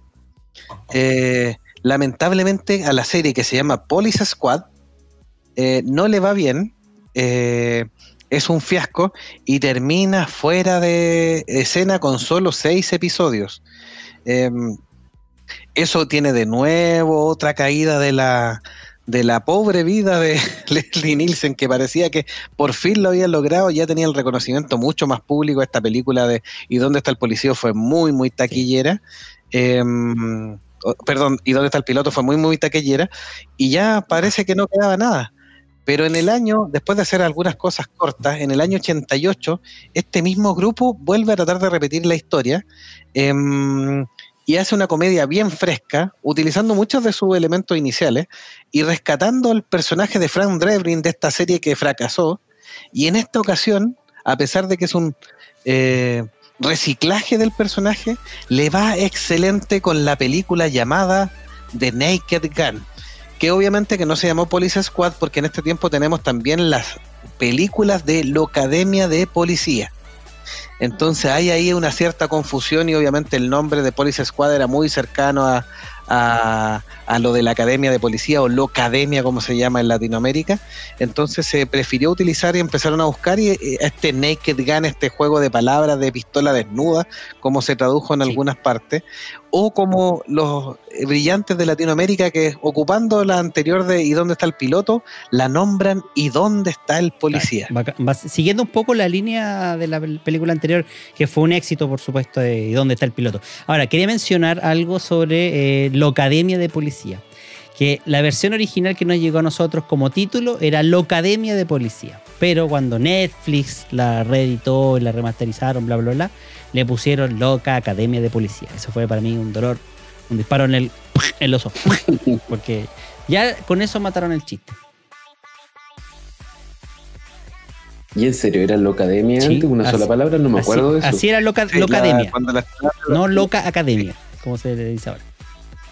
Eh, lamentablemente a la serie que se llama Police Squad eh, no le va bien, eh, es un fiasco y termina fuera de escena con solo seis episodios. Eh, eso tiene de nuevo otra caída de la, de la pobre vida de Leslie Nielsen, que parecía que por fin lo habían logrado, ya tenía el reconocimiento mucho más público. Esta película de ¿Y dónde está el policía? fue muy, muy taquillera. O- perdón, ¿Y dónde está el piloto? fue muy, muy taquillera. Y ya parece que no quedaba nada. Pero en el año, después de hacer algunas cosas cortas, en el año 88, este mismo grupo vuelve a tratar de repetir la historia em, y hace una comedia bien fresca, utilizando muchos de sus elementos iniciales y rescatando el personaje de Frank Drebin de esta serie que fracasó. Y en esta ocasión, a pesar de que es un eh, reciclaje del personaje, le va excelente con la película llamada The Naked Gun que obviamente que no se llamó Police Squad porque en este tiempo tenemos también las películas de la Academia de Policía. Entonces hay ahí una cierta confusión y obviamente el nombre de Police Squad era muy cercano a, a, a lo de la Academia de Policía o Locademia como se llama en Latinoamérica. Entonces se prefirió utilizar y empezaron a buscar y, eh, este Naked Gun, este juego de palabras de pistola desnuda, como se tradujo en Sí. algunas partes, o como los brillantes de Latinoamérica que ocupando la anterior de ¿Y dónde está el piloto? la nombran ¿Y dónde está el policía? Siguiendo un poco la línea de la pel- película anterior, que fue un éxito, por supuesto, de ¿Y dónde está el piloto? Ahora, quería mencionar algo sobre eh, Locademia de Policía. Que la versión original que nos llegó a nosotros como título era Locademia de Policía. Pero cuando Netflix la reeditó y la remasterizaron, bla, bla, bla, le pusieron Loca Academia de Policía. Eso fue para mí un dolor, un disparo en, el, en los ojos. Porque ya con eso mataron el chiste. ¿Y en serio era Locademia Sí, antes? ¿Una así- sola palabra? No me Así, acuerdo de eso. así era Loca, Sí, la- Locademia, la- no Loca Academia, como se le dice ahora.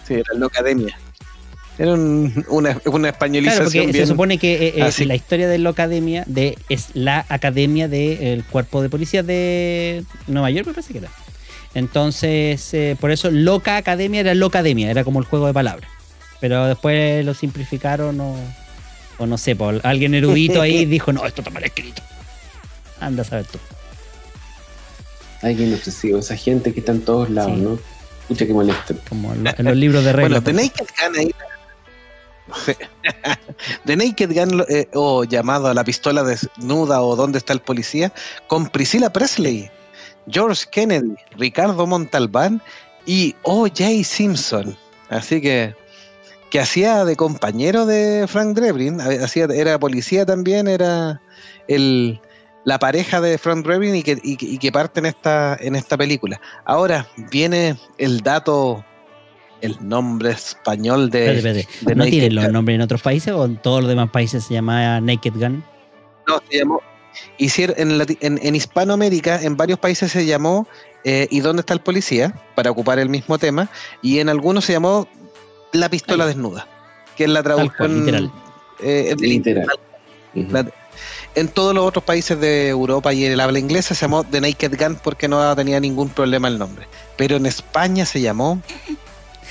Sí, era Locademia. Era un- una, una Claro, españolización se supone que eh, eh, así. la historia de la academia de, es la academia del cuerpo de policía de Nueva York, me parece que era. Entonces, eh, por eso Loca Academia era Locademia, era como el juego de palabras. Pero después lo simplificaron o, o no sé, por alguien erudito ahí dijo, no, esto está mal escrito. Anda a saber tú. Alguien obsesivo, esa gente que está en todos lados, Sí. ¿no? Escucha que molesta. Como en, lo- en los libros de reglas. Bueno, Naked Gun ahí. The Naked Gun, eh, o llamado a la pistola desnuda o ¿Dónde está el policía? Con Priscilla Presley, George Kennedy, Ricardo Montalbán y O.J. Simpson. Así que, que hacía de compañero de Frank Drebin, hacía, era policía también, era el, la pareja de Frank Drebin y que, y, que- parte esta, en esta película. Ahora viene el dato, el nombre español de, Espérate, espérate. de ¿No Naked tienen los nombres en otros países o en todos los demás países se llama Naked Gun? No, se llamó. Hicieron en, en, en Hispanoamérica, en varios países se llamó eh, ¿Y dónde está el policía? para ocupar el mismo tema. Y en algunos se llamó La pistola Ahí. desnuda, que es la cual, traducción literal. eh, Literal. La- En todos los otros países de Europa y en el habla inglesa se llamó The Naked Gun porque no tenía ningún problema el nombre. Pero en España se llamó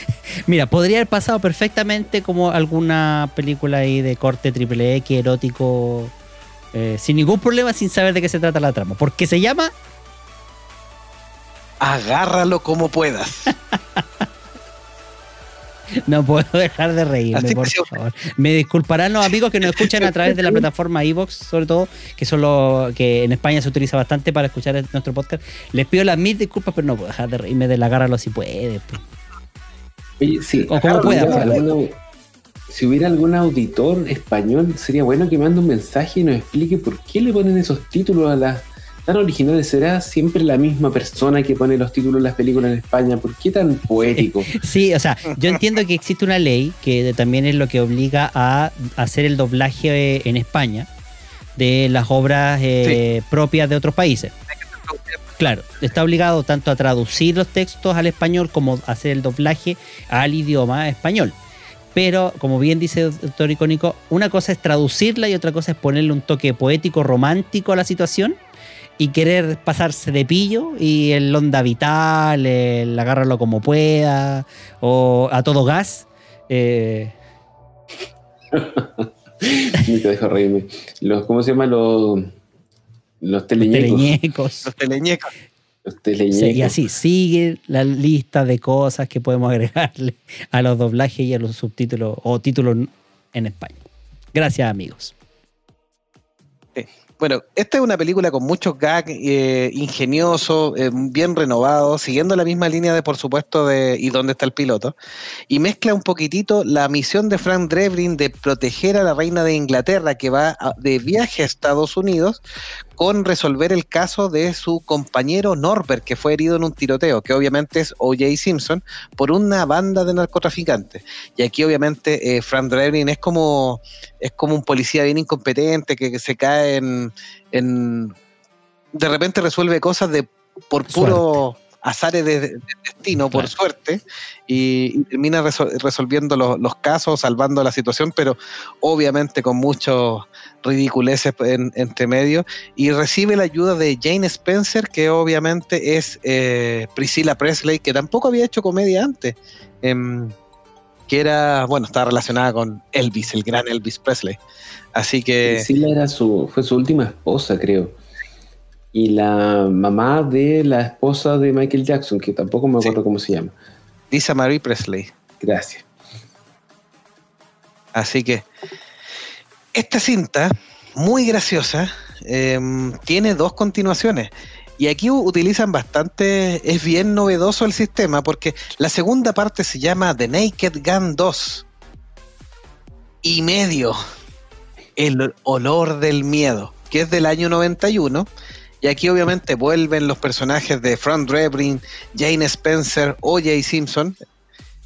Mira, podría haber pasado perfectamente como alguna película ahí de corte triple X, erótico, eh, sin ningún problema, sin saber de qué se trata la trama. Porque se llama Agárralo como puedas. No puedo dejar de reírme, por favor. Me disculparán los amigos que nos escuchan a través de la plataforma iVoox, sobre todo, que son los que en España se utiliza bastante para escuchar nuestro podcast. Les pido las mil disculpas, pero no puedo dejar de reírme del agárralo si puede. pues. Oye, sí. O como si pueda, hubiera pues. Si hubiera algún auditor español, sería bueno que mande un mensaje y nos explique por qué le ponen esos títulos a las tan originales. ¿Será siempre la misma persona que pone los títulos de las películas en España? ¿Por qué tan poético? Sí, o sea, yo entiendo que existe una ley que también es lo que obliga a hacer el doblaje eh, en España de las obras eh, propias de otros países. Claro, está obligado tanto a traducir los textos al español como a hacer el doblaje al idioma español. Pero, como bien dice el doctor Icónico, una cosa es traducirla y otra cosa es ponerle un toque poético, romántico a la situación y querer pasarse de pillo y el onda vital, el agárralo como pueda o a todo gas. eh, Ni te dejo reírme. ¿Cómo se llama? Los, los teleñecos. teleñecos. Los teleñecos. Los Sí, teleñecos. y así sigue la lista de cosas que podemos agregarle a los doblajes y a los subtítulos o títulos en España. Gracias, amigos. Bueno, esta es una película con muchos gags eh, ingeniosos, eh, bien renovados, siguiendo la misma línea de, por supuesto, de ¿Y dónde está el piloto? Y mezcla un poquitito la misión de Frank Drebin de proteger a la reina de Inglaterra que va a- de viaje a Estados Unidos con resolver el caso de su compañero Norbert, que fue herido en un tiroteo, que obviamente es O.J. Simpson, por una banda de narcotraficantes. Y aquí obviamente eh, Frank Drebin es como, es como un policía bien incompetente que, que se cae en, en- De repente resuelve cosas de por puro azares de, de destino, por Claro. suerte, y, y termina resol- resolviendo los, los casos, salvando la situación, pero obviamente con muchos ridiculeces en- entre medio, y recibe la ayuda de Jane Spencer, que obviamente es eh, Priscilla Presley, que tampoco había hecho comedia antes, em, que era, bueno, estaba relacionada con Elvis, el gran Elvis Presley. Así que... Priscilla era su, fue su última esposa, creo. Y la mamá de la esposa de Michael Jackson, que tampoco me acuerdo cómo se llama. Lisa Marie Presley. Gracias. Así que esta cinta, muy graciosa, em, tiene dos continuaciones. Y aquí utilizan bastante, es bien novedoso el sistema, porque la segunda parte se llama The Naked Gun 2. Y medio, el olor del miedo, que es del año 91. Y aquí obviamente vuelven los personajes de Frank Drebin, Jane Spencer, O.J. Simpson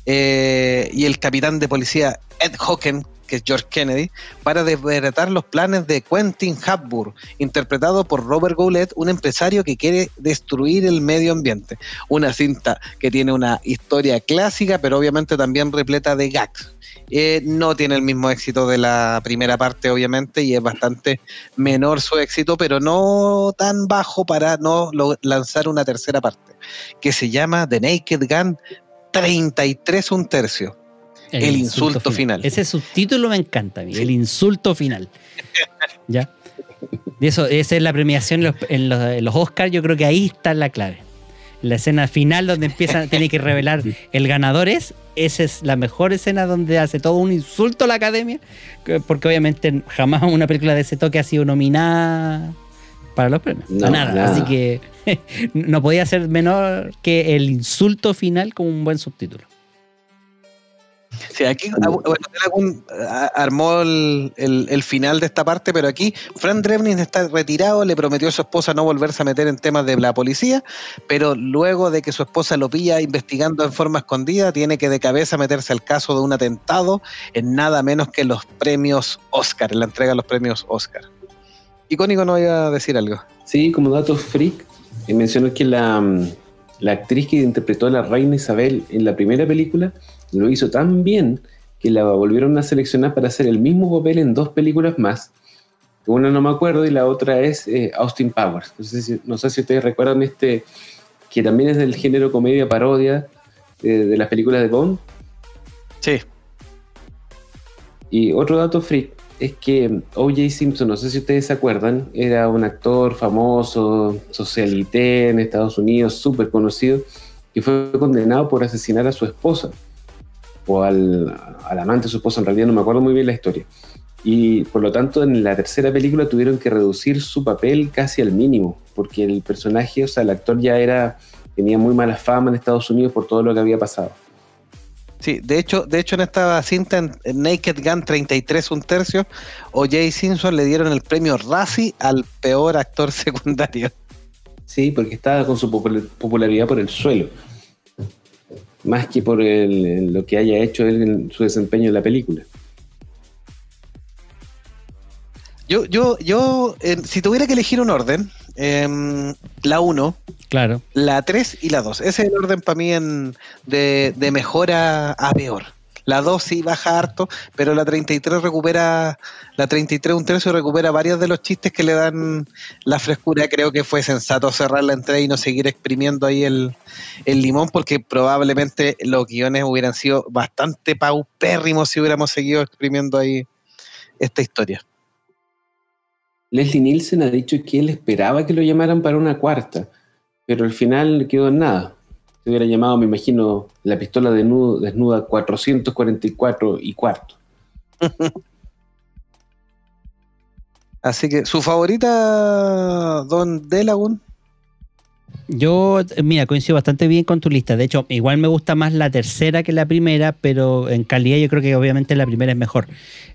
eh, y el capitán de policía Ed Hocken, que es George Kennedy, para desbaratar los planes de Quentin Hapburn, interpretado por Robert Goulet, un empresario que quiere destruir el medio ambiente. Una cinta que tiene una historia clásica, pero obviamente también repleta de gags. Eh, no tiene el mismo éxito de la primera parte, obviamente, y es bastante menor su éxito, pero no tan bajo para no lanzar una tercera parte, que se llama The Naked Gun 33 un tercio. El, insulto, final. Ese subtítulo me encanta a mí, el insulto final. ¿Ya? De eso, esa es la premiación en los, Oscars, yo creo que ahí está la clave. La escena final donde empieza, tiene que revelar el ganador es, esa es la mejor escena donde hace todo un insulto a la academia, porque obviamente jamás una película de ese toque ha sido nominada para los premios. nada. Así que no podía ser menor que el insulto final con un buen subtítulo. Sí, aquí ah, armó el, final de esta parte, pero aquí Frank Drebin está retirado, le prometió a su esposa no volverse a meter en temas de la policía, pero luego de que su esposa lo pilla investigando en forma escondida, tiene que de cabeza meterse al caso de un atentado en nada menos que los premios Oscar, en la entrega de los premios Oscar. Icónico no iba a decir algo. Sí, como dato freak, eh, mencionó que la, mm, la actriz que interpretó a la reina Isabel en la primera película lo hizo tan bien que la volvieron a seleccionar para hacer el mismo papel en dos películas más. Una no me acuerdo y la otra es eh, Austin Powers. No sé, si, no sé, si, ustedes recuerdan este, que también es del género comedia parodia de, de las películas de Bond. Sí. Y otro dato freak es que O.J. Simpson, no sé si ustedes se acuerdan, era un actor famoso, socialité en Estados Unidos, súper conocido, que fue condenado por asesinar a su esposa o al, amante de su esposa, en realidad no me acuerdo muy bien la historia. Y por lo tanto, en la tercera película tuvieron que reducir su papel casi al mínimo, porque el personaje, o sea, el actor ya era, tenía muy mala fama en Estados Unidos por todo lo que había pasado. Sí, de hecho, de hecho en esta cinta, en, Naked Gun 33 un tercio, o Jay Simpson le dieron el premio Razzie al peor actor secundario. Sí, porque estaba con su popularidad por el suelo más que por lo que haya hecho él en su desempeño en la película. Yo, yo, yo, si tuviera que elegir un orden, em, la 1, claro. la 3 y la 2. Ese es el orden para mí en, de, de mejor a peor. La 2 sí baja harto, pero la 33 recupera, la 33 un tercio recupera varios de los chistes que le dan la frescura. Creo que fue sensato cerrar la entrada y no seguir exprimiendo ahí el, limón, porque probablemente los guiones hubieran sido bastante paupérrimos si hubiéramos seguido exprimiendo ahí esta historia. Leslie Nielsen ha dicho que él esperaba que lo llamaran para una cuarta, pero al final quedó en nada se hubiera llamado, me imagino, la pistola desnuda, desnuda 444 y cuarto. Así que, ¿su favorita, Don Delagun? Yo, mira, coincido bastante bien con tu lista. De hecho, igual me gusta más la tercera que la primera, pero en calidad yo creo que obviamente la primera es mejor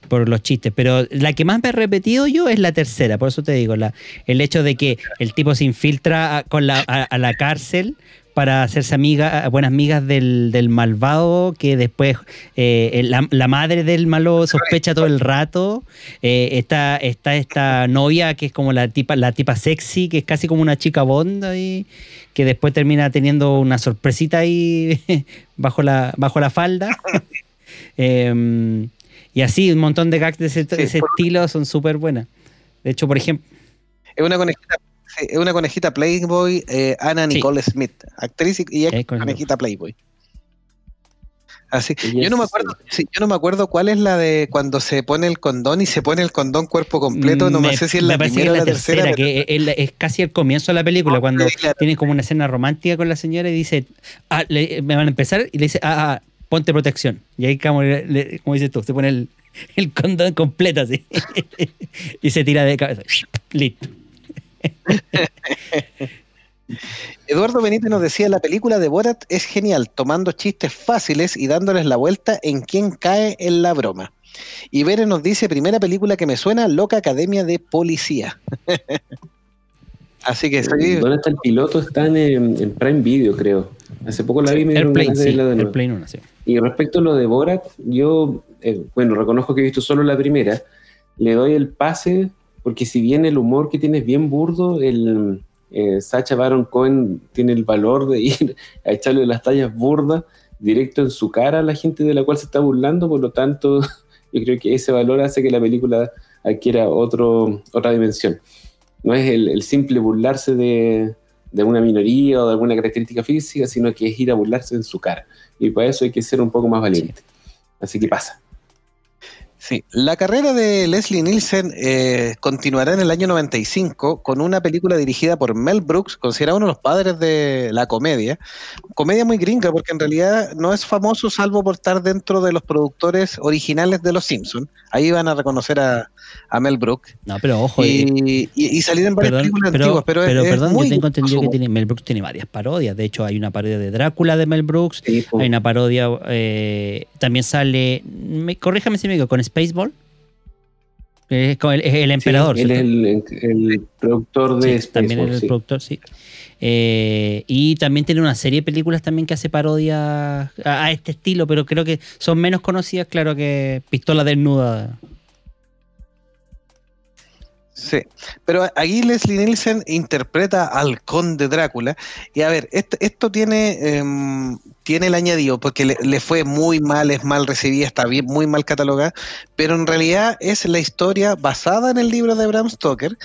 por los chistes. Pero la que más me he repetido yo es la tercera, por eso te digo, la, el hecho de que el tipo se infiltra con la, a la cárcel para hacerse amiga, buenas amigas del, malvado, que después eh, la, madre del malo sospecha todo el rato. Eh, está, está esta novia que es como la tipa, la tipa sexy, que es casi como una chica bonda y que después termina teniendo una sorpresita ahí bajo la, bajo la falda. Em, y así, un montón de gags de ese, estilo son súper buenas. De hecho, por ejemplo. Es una conejita es una conejita Playboy, eh, Ana Nicole Smith, actriz y ex conejita Playboy. Así, yo no me acuerdo, yo no me acuerdo cuál es la de cuando se pone el condón y se pone el condón cuerpo completo, no me, sé si es la primera o la tercera, que es, casi el comienzo de la película, cuando tiene como una escena romántica con la señora y dice, ah, me van a empezar y le dice, ah, ah ponte protección. Y ahí como, como dices tú, se pone el, el condón completo así y se tira de cabeza. Listo. Eduardo Benítez nos decía, la película de Borat es genial, tomando chistes fáciles y dándoles la vuelta en quien cae en la broma. Y Bere nos dice, primera película que me suena, Loca Academia de Policía. Así que sí, ¿Dónde está el piloto? Está en, en Prime Video, creo. Hace poco la vi y me dieron Airplane, sí. nuevo. Airplane 1, sí. Y respecto a lo de Borat, yo, eh, bueno, reconozco que he visto solo la primera. Le doy el pase porque si bien el humor que tiene es bien burdo, el eh, Sacha Baron Cohen tiene el valor de ir a echarle las tallas burdas directo en su cara a la gente de la cual se está burlando, por lo tanto, yo creo que ese valor hace que la película adquiera otro, otra dimensión. No es el, el simple burlarse de, de una minoría o de alguna característica física, sino que es ir a burlarse en su cara. Y para eso hay que ser un poco más valiente. Así que pasa. Sí, la carrera de Leslie Nielsen eh, continuará en el año 95 con una película dirigida por Mel Brooks, considerado uno de los padres de la comedia. Comedia muy gringa, porque en realidad no es famoso salvo por estar dentro de los productores originales de Los Simpsons. Ahí van a reconocer a, a Mel Brooks. No, pero ojo, eh, Y, y- y salir en varias perdón, películas pero, antiguas, pero, es- pero es perdón, muy yo tengo entendido que tiene, Mel Brooks tiene varias parodias. De hecho, hay una parodia de Drácula de Mel Brooks. Sí. Hay una parodia, eh, también sale, me, corríjame si me equivoco, con Spaceball. Es con el, el Sí, emperador. él es el, el productor de Sí, también Spaceball, es el sí. productor, sí. Eh, y también tiene una serie de películas también que hace parodia a, a este estilo, pero creo que son menos conocidas, claro, que Pistola Desnuda. Sí, pero aquí Leslie Nielsen interpreta al conde Drácula. Y a ver, esto, tiene, em, tiene el añadido, porque le, le fue muy mal, es mal recibida, está bien, muy mal catalogada, pero en realidad es la historia basada en el libro de Bram Stoker,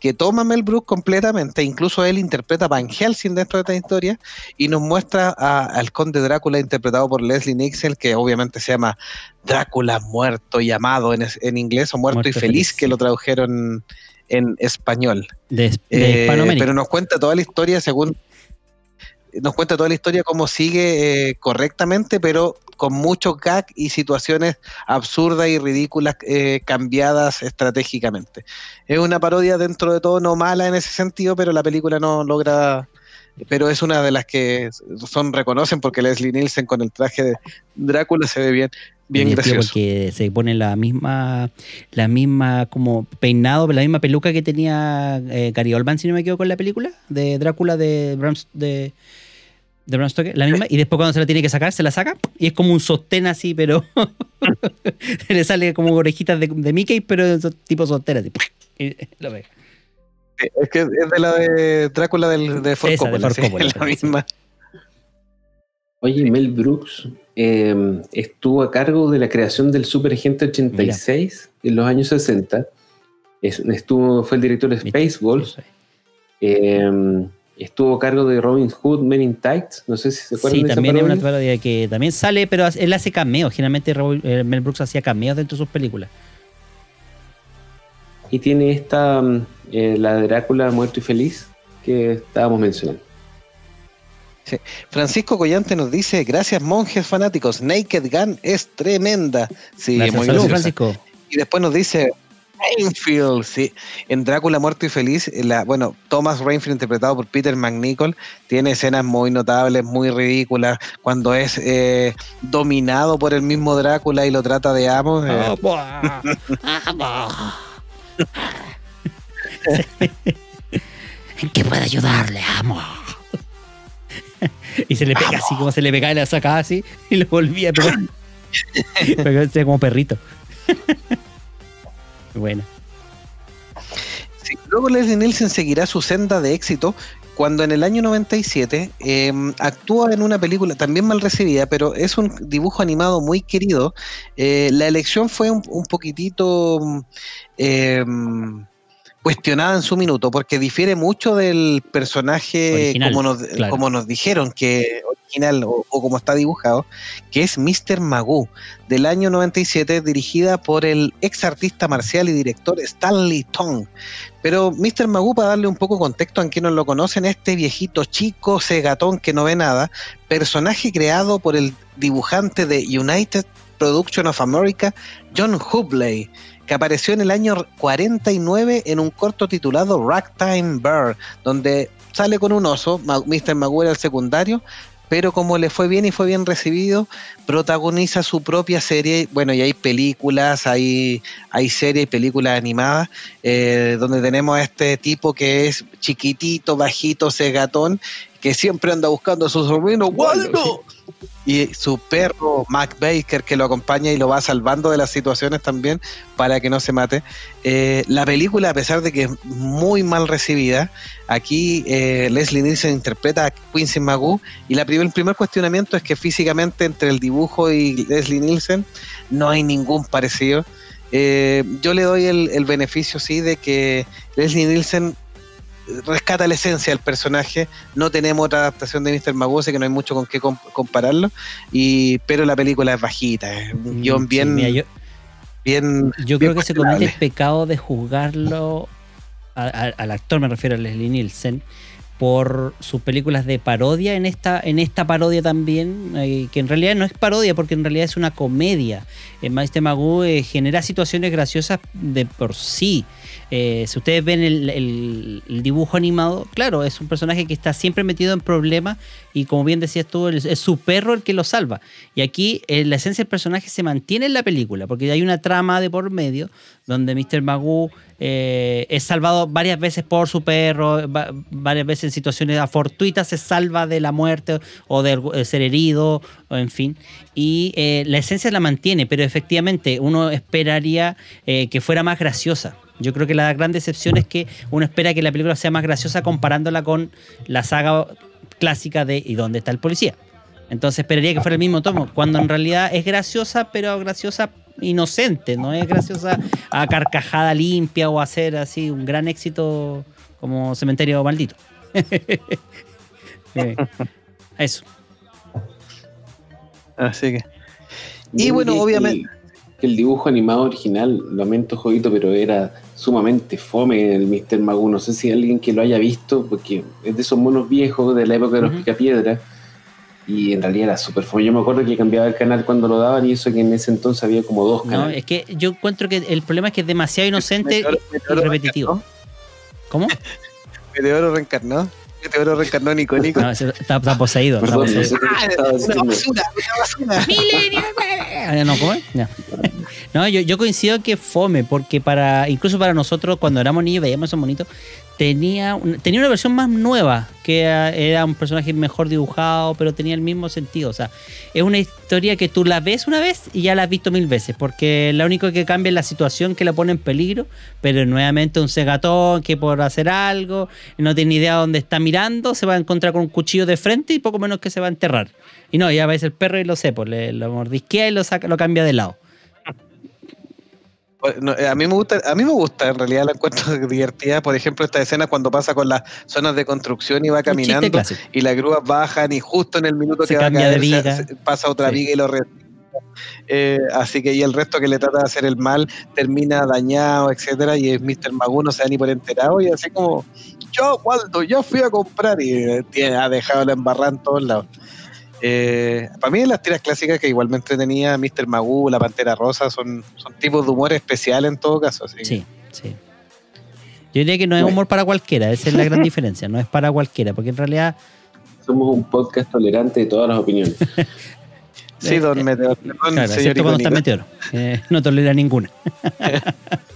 que toma Mel Brooks completamente, incluso él interpreta a Van Helsing dentro de esta historia, y nos muestra a- al conde Drácula interpretado por Leslie Nielsen, que obviamente se llama Drácula muerto y amado en, inglés, o muerto, Muerto y feliz, feliz, que lo tradujeron en español. De, de Eh, pero nos cuenta toda la historia según nos cuenta toda la historia cómo sigue eh, correctamente, pero con mucho gag y situaciones absurdas y ridículas eh, cambiadas estratégicamente. Es una parodia dentro de todo no mala en ese sentido, pero la película no logra pero es una de las que son reconocen porque Leslie Nielsen con el traje de Drácula se ve bien bien gracioso. Porque se pone la misma, la misma como peinado, la misma peluca que tenía eh, Gary Oldman, si no me equivoco, en la película de Drácula de de, de Bram Stoker, la misma, y después cuando se la tiene que sacar, se la saca, y es como un sostén así, pero le sale como orejitas de, de Mickey, pero es tipo sostén así. y lo ve. Sí, Es que es de la de Drácula del, de Ford Esa, de Coppola, Ford sí, Coppola, la sí. misma. Oye, Mel Brooks eh, estuvo a cargo de la creación del Super Agente 86 en los años 60. Es- estuvo, fue el director de Spaceballs. Eh, estuvo a cargo de Robin Hood, Men in Tights. No sé si se acuerdan Sí, de esa también es una parodia. que también sale, pero él hace cameos. Generalmente eh, Mel Brooks hacía cameos dentro de sus películas. Y tiene esta, mm, eh, la de Drácula Muerto y Feliz, que estábamos mencionando. Francisco Collante nos dice, gracias monjes fanáticos, Naked Gun es tremenda. Sí, Gracias. muy graciosa. Francisco. Y después nos dice, Rainfield, sí, en Drácula Muerto y Feliz, la, bueno, Thomas Rainfield interpretado por Peter McNichol, tiene escenas muy notables, muy ridículas, cuando es eh, dominado por el mismo Drácula y lo trata de amo. eh, Ah. ¿En qué puedo ayudarle, amo? Y se le pega así, como se le pegaba y la sacaba así y lo volvía a pegar. Pero como perrito. Bueno. Sí, Luego Leslie Nielsen seguirá su senda de éxito cuando en el año 97 eh, actúa en una película también mal recibida, pero es un dibujo animado muy querido. Eh, la elección fue un, un poquitito eh, cuestionada en su minuto porque difiere mucho del personaje Original, como, nos, claro. como nos dijeron que o, como está dibujado, que es Mr. Magoo del año 97 dirigida por el ex artista marcial y director Stanley Tong. Pero Mr. Magoo, para darle un poco contexto a quienes no lo conocen, este viejito chico, cegatón que no ve nada, personaje creado por el dibujante de United Production of America, John Hubley, que apareció en el año 49 en un corto titulado Ragtime Bear, donde sale con un oso, Mr. Magoo era el secundario, pero como le fue bien y fue bien recibido, protagoniza su propia serie. Bueno, y hay películas, hay, hay series y películas animadas, eh, donde tenemos a este tipo que es chiquitito, bajito, cegatón, que siempre anda buscando a su sobrino, ¡Waldo! Y su perro, Mac Baker, que lo acompaña y lo va salvando de las situaciones también para que no se mate. Eh, la película, a pesar de que es muy mal recibida, aquí eh, Leslie Nielsen interpreta a Quincy Magoo y la primer, el primer cuestionamiento es que físicamente entre el dibujo y Leslie Nielsen no hay ningún parecido. Eh, yo le doy el, el beneficio, sí, de que Leslie Nielsen rescata la esencia del personaje. No tenemos otra adaptación de Mr. Magoo, que no hay mucho con qué com- compararlo. Y, pero la película es bajita, es un guion Sí, bien, mira, yo, bien. yo bien creo que se comete el pecado de juzgarlo a- a- al actor, me refiero a Leslie Nielsen, por sus películas de parodia en esta, en esta parodia también, eh, que en realidad no es parodia porque en realidad es una comedia. El Maestro Magoo eh, genera situaciones graciosas de por sí. Eh, si ustedes ven el, dibujo animado, claro, es un personaje que está siempre metido en problemas y como bien decías tú, es, su perro el que lo salva. Y aquí eh, la esencia del personaje se mantiene en la película, porque hay una trama de por medio donde Mr. Magoo eh, es salvado varias veces por su perro, va- varias veces en situaciones fortuitas se salva de la muerte o de de ser herido, o en fin. Y la esencia la mantiene, pero efectivamente uno esperaría que fuera más graciosa. Yo creo que la gran decepción es que uno espera que la película sea más graciosa comparándola con la saga clásica de ¿Y dónde está el policía? Entonces esperaría que fuera el mismo tomo, cuando en realidad es graciosa, pero graciosa inocente, no es graciosa a carcajada limpia o a hacer así un gran éxito como Cementerio Maldito. Eh, Eso. Así que. Y bueno, obviamente- el- Que el dibujo animado original, lamento jodito, pero era sumamente fome el Mr. Magoo. No sé si alguien que lo haya visto, porque es de esos monos viejos de la época de los Ujú. picapiedras. Y en realidad era súper fome. Yo me acuerdo que cambiaba el canal cuando lo daban y eso que en ese entonces había como dos No, canales. es que yo encuentro que el problema es que es demasiado inocente Meteoro- y Meteoro repetitivo. reencarnó. ¿Cómo? Meteoro reencarnó. Meteoro reencarnó en icónico. No, está, está poseído. está no poseído. sé estaba una basura, una basura. Ah, ¿No, ¿cómo? No, No, yo, yo coincido que fome, porque para incluso para nosotros, cuando éramos niños, veíamos esos monitos, tenía, un- tenía una versión más nueva, que era, era un personaje mejor dibujado, pero tenía el mismo sentido. O sea, es una historia que tú la ves una vez y ya la has visto mil veces, porque lo único que cambia es la situación que la pone en peligro, pero nuevamente un cegatón que por hacer algo, no tiene idea dónde está mirando, se va a encontrar con un cuchillo de frente y poco menos que se va a enterrar. Y no, ya ves el perro y lo sé, pues le, lo mordisquea y lo, saca, lo cambia de lado. No, eh, a mí me gusta, a mí me gusta, en realidad la encuentro divertida, por ejemplo, esta escena cuando pasa con las zonas de construcción y va caminando y las grúas bajan y justo en el minuto Se que va a de caer se- viga. se- pasa otra Sí. viga y lo re- eh, así que y el resto que le trata de hacer el mal termina dañado, etcétera, y es Mr. Magoo no se da ni por enterado y así como yo Waldo, ya fui a comprar y eh, ha dejado la embarrada en todos lados. Eh, para mí las tiras clásicas que igual me entretenía, Mr. Magoo, La Pantera Rosa, son, son tipos de humor especial en todo caso. así que- Sí, sí. Yo diría que no es humor para cualquiera, esa es la gran diferencia, no es para cualquiera, porque en realidad Somos un podcast tolerante de todas las opiniones. Sí, don Meteor. Perdón, Claro, señor cuando está meteoro. Eh, no tolera ninguna.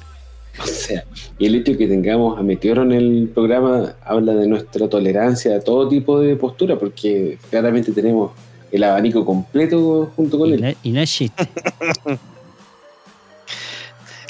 O sea, y el hecho de que tengamos a Meteoro en el programa habla de nuestra tolerancia a todo tipo de postura, porque claramente tenemos el abanico completo junto con Y él. y chiste.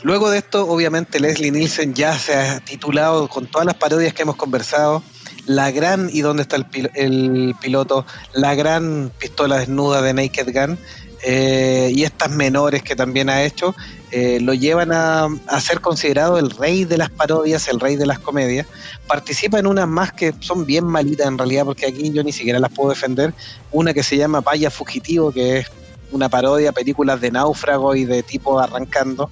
Luego de esto, obviamente, Leslie Nielsen ya se ha titulado con todas las parodias que hemos conversado. La gran, ¿y dónde está el, pil- el piloto? La gran pistola desnuda de Naked Gun. eh, y estas menores que también ha hecho, eh, lo llevan a, a ser considerado el rey de las parodias, el rey de las comedias. Participa en unas más que son bien malitas en realidad, porque aquí yo ni siquiera las puedo defender. Una que se llama Paya Fugitivo, que es una parodia películas de náufrago y de tipo arrancando,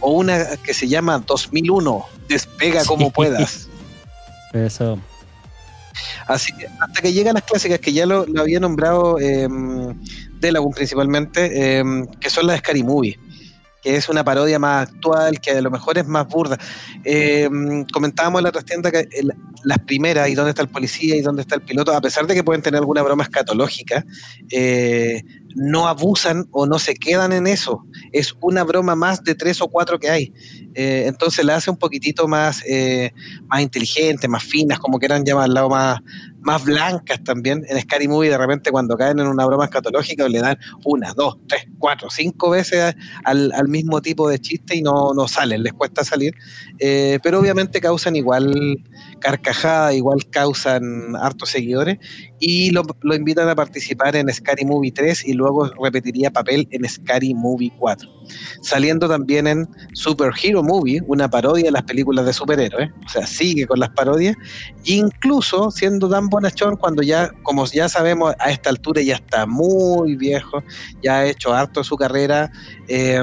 o una que se llama 2001, Despega como puedas. Eso. Así que hasta que llegan las clásicas que ya lo, lo había nombrado eh, Delagun principalmente, eh, que son las de Scary Movie, que es una parodia más actual, que a lo mejor es más burda. Eh, comentábamos en la trastienda que el- las primeras, y dónde está el policía y dónde está el piloto, a pesar de que pueden tener alguna broma escatológica, eh, no abusan o no se quedan en eso. Es una broma más de tres o cuatro que hay. Eh, entonces la hace un poquitito más, eh, más inteligente, más finas, como quieran llamarla, o más, más blancas también. En Scary Movie, de repente, cuando caen en una broma escatológica, le dan una, dos, tres, cuatro, cinco veces al, mismo tipo de chiste y no, no salen, les cuesta salir. Pero obviamente causan igual igual causan hartos seguidores y lo, lo invitan a participar en Scary Movie 3 y luego repetiría papel en Scary Movie 4. Saliendo también en Super Hero Movie, una parodia de las películas de superhéroes, o sea, sigue con las parodias, e incluso siendo tan bonachón cuando ya, como ya sabemos, a esta altura ya está muy viejo, ya ha hecho harto su carrera, eh,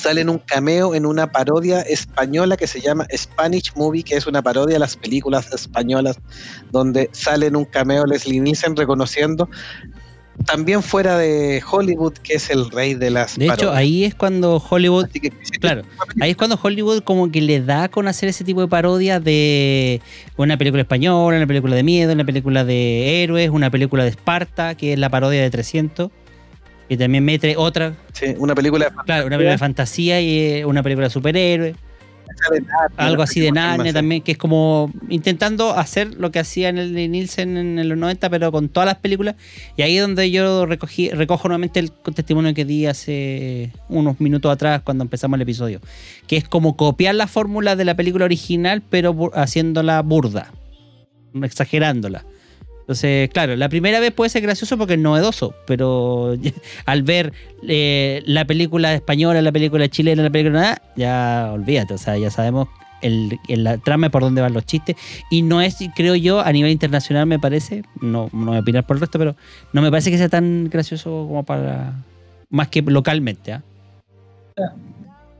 sale en un cameo en una parodia española que se llama Spanish Movie, que es una parodia de las películas españolas, donde sale en un cameo Leslie Nielsen reconociendo también fuera de Hollywood que es el rey de las De hecho, ahí es cuando Hollywood, que, claro, ahí es cuando Hollywood como que le da con hacer ese tipo de parodias de una película española, una película de miedo, una película de héroes, una película de Esparta, que es la parodia de 300, y también mete otra, sí, una película de claro, una película de fantasía y eh, una película de superhéroes. algo así de Narnia también, que es como intentando hacer lo que hacía en el de Nielsen en los 90, pero con todas las películas. Y ahí es donde yo recogí, recojo nuevamente el testimonio que di hace unos minutos atrás cuando empezamos el episodio. Que es como copiar la fórmula de la película original, pero haciéndola burda, exagerándola. Entonces, claro, la primera vez puede ser gracioso porque es novedoso, pero al ver eh, la película española, la película chilena, la película nada, ya olvídate, o sea, ya sabemos el, el- la trama por dónde van los chistes. Y no es, creo yo, a nivel internacional me parece, no, no voy a opinar por el resto, pero no me parece que sea tan gracioso como para, más que localmente. ¿ah?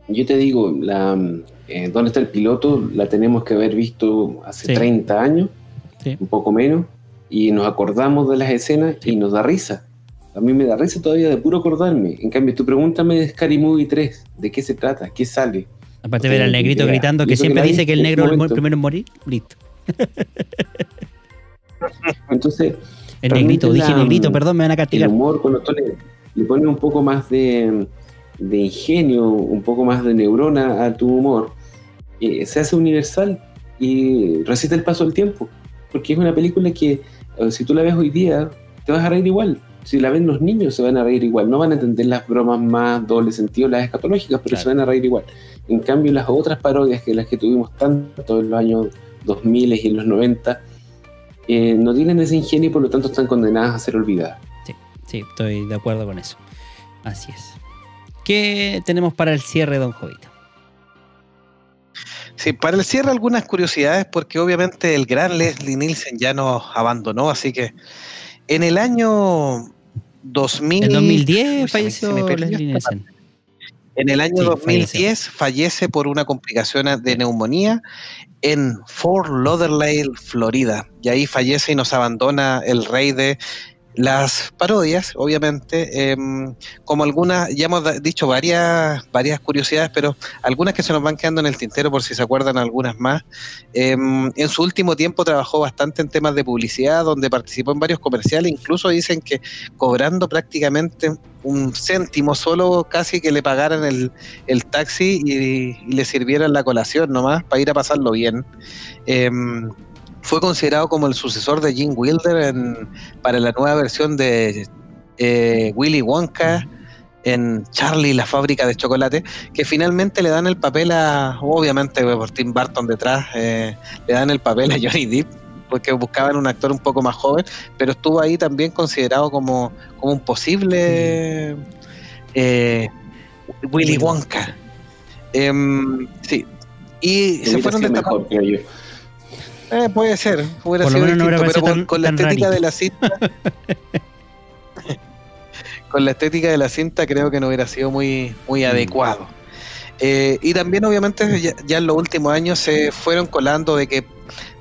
Yo te digo, la, eh, ¿dónde está el piloto? La tenemos que haber visto hace Sí. 30 años, Sí. un poco menos, y nos acordamos de las escenas y nos da risa. A mí me da risa todavía de puro acordarme. En cambio, tú pregúntame de Scary Movie 3, ¿de qué se trata? ¿Qué sale? Aparte de ver al negrito idea. gritando que siempre dice que el negro es el primero en morir, listo. Entonces, El negrito, dije la- negrito, perdón, me van a el castigar. humor, cuando tú le, le pones un poco más de, de ingenio, un poco más de neurona a tu humor, eh, se hace universal y resiste el paso del tiempo. Porque es una película que, si tú la ves hoy día, te vas a reír igual. Si la ven los niños, se van a reír igual. No van a entender las bromas más doble sentido, las escatológicas, pero Claro. se van a reír igual. En cambio, las otras parodias que las que tuvimos tanto en los años 2000 y en los 90, eh, no tienen ese ingenio y por lo tanto están condenadas a ser olvidadas. Sí, estoy de acuerdo con eso. Así es. ¿Qué tenemos para el cierre, don Jovita? Sí, para el cierre algunas curiosidades porque obviamente el gran Leslie Nielsen ya nos abandonó, así que en el año 2000... En 2010 Uy, se me- falleció me Leslie Nielsen. En el año Sí, 2010 fallece por una complicación de neumonía en Fort Lauderdale, Florida. Y ahí fallece y nos abandona el rey de las parodias, obviamente. em, como algunas, ya hemos dicho varias, varias curiosidades, pero algunas que se nos van quedando en el tintero por si se acuerdan algunas más. Em, en su último tiempo trabajó bastante en temas de publicidad, donde participó en varios comerciales. Incluso dicen que cobrando prácticamente un céntimo solo casi que le pagaran el, el taxi y, y le sirvieran la colación nomás para ir a pasarlo bien. Em, fue considerado como el sucesor de Gene Wilder en- para la nueva versión de eh, Willy Wonka en Charlie la fábrica de chocolate, que finalmente le dan el papel a, obviamente por Tim Burton detrás, eh, le dan el papel a Johnny Depp, porque buscaban un actor un poco más joven, pero estuvo ahí también considerado como, como un posible eh, Willy Wonka. Em, sí. Y se fueron mejor, yo. Eh, puede ser, hubiera Por lo sido menos distinto, pero con, tan- con la estética rarito. de la cinta. con la estética de la cinta creo que no hubiera sido muy, muy Mm. adecuado. Eh, y también obviamente ya, ya en los últimos años se fueron colando de que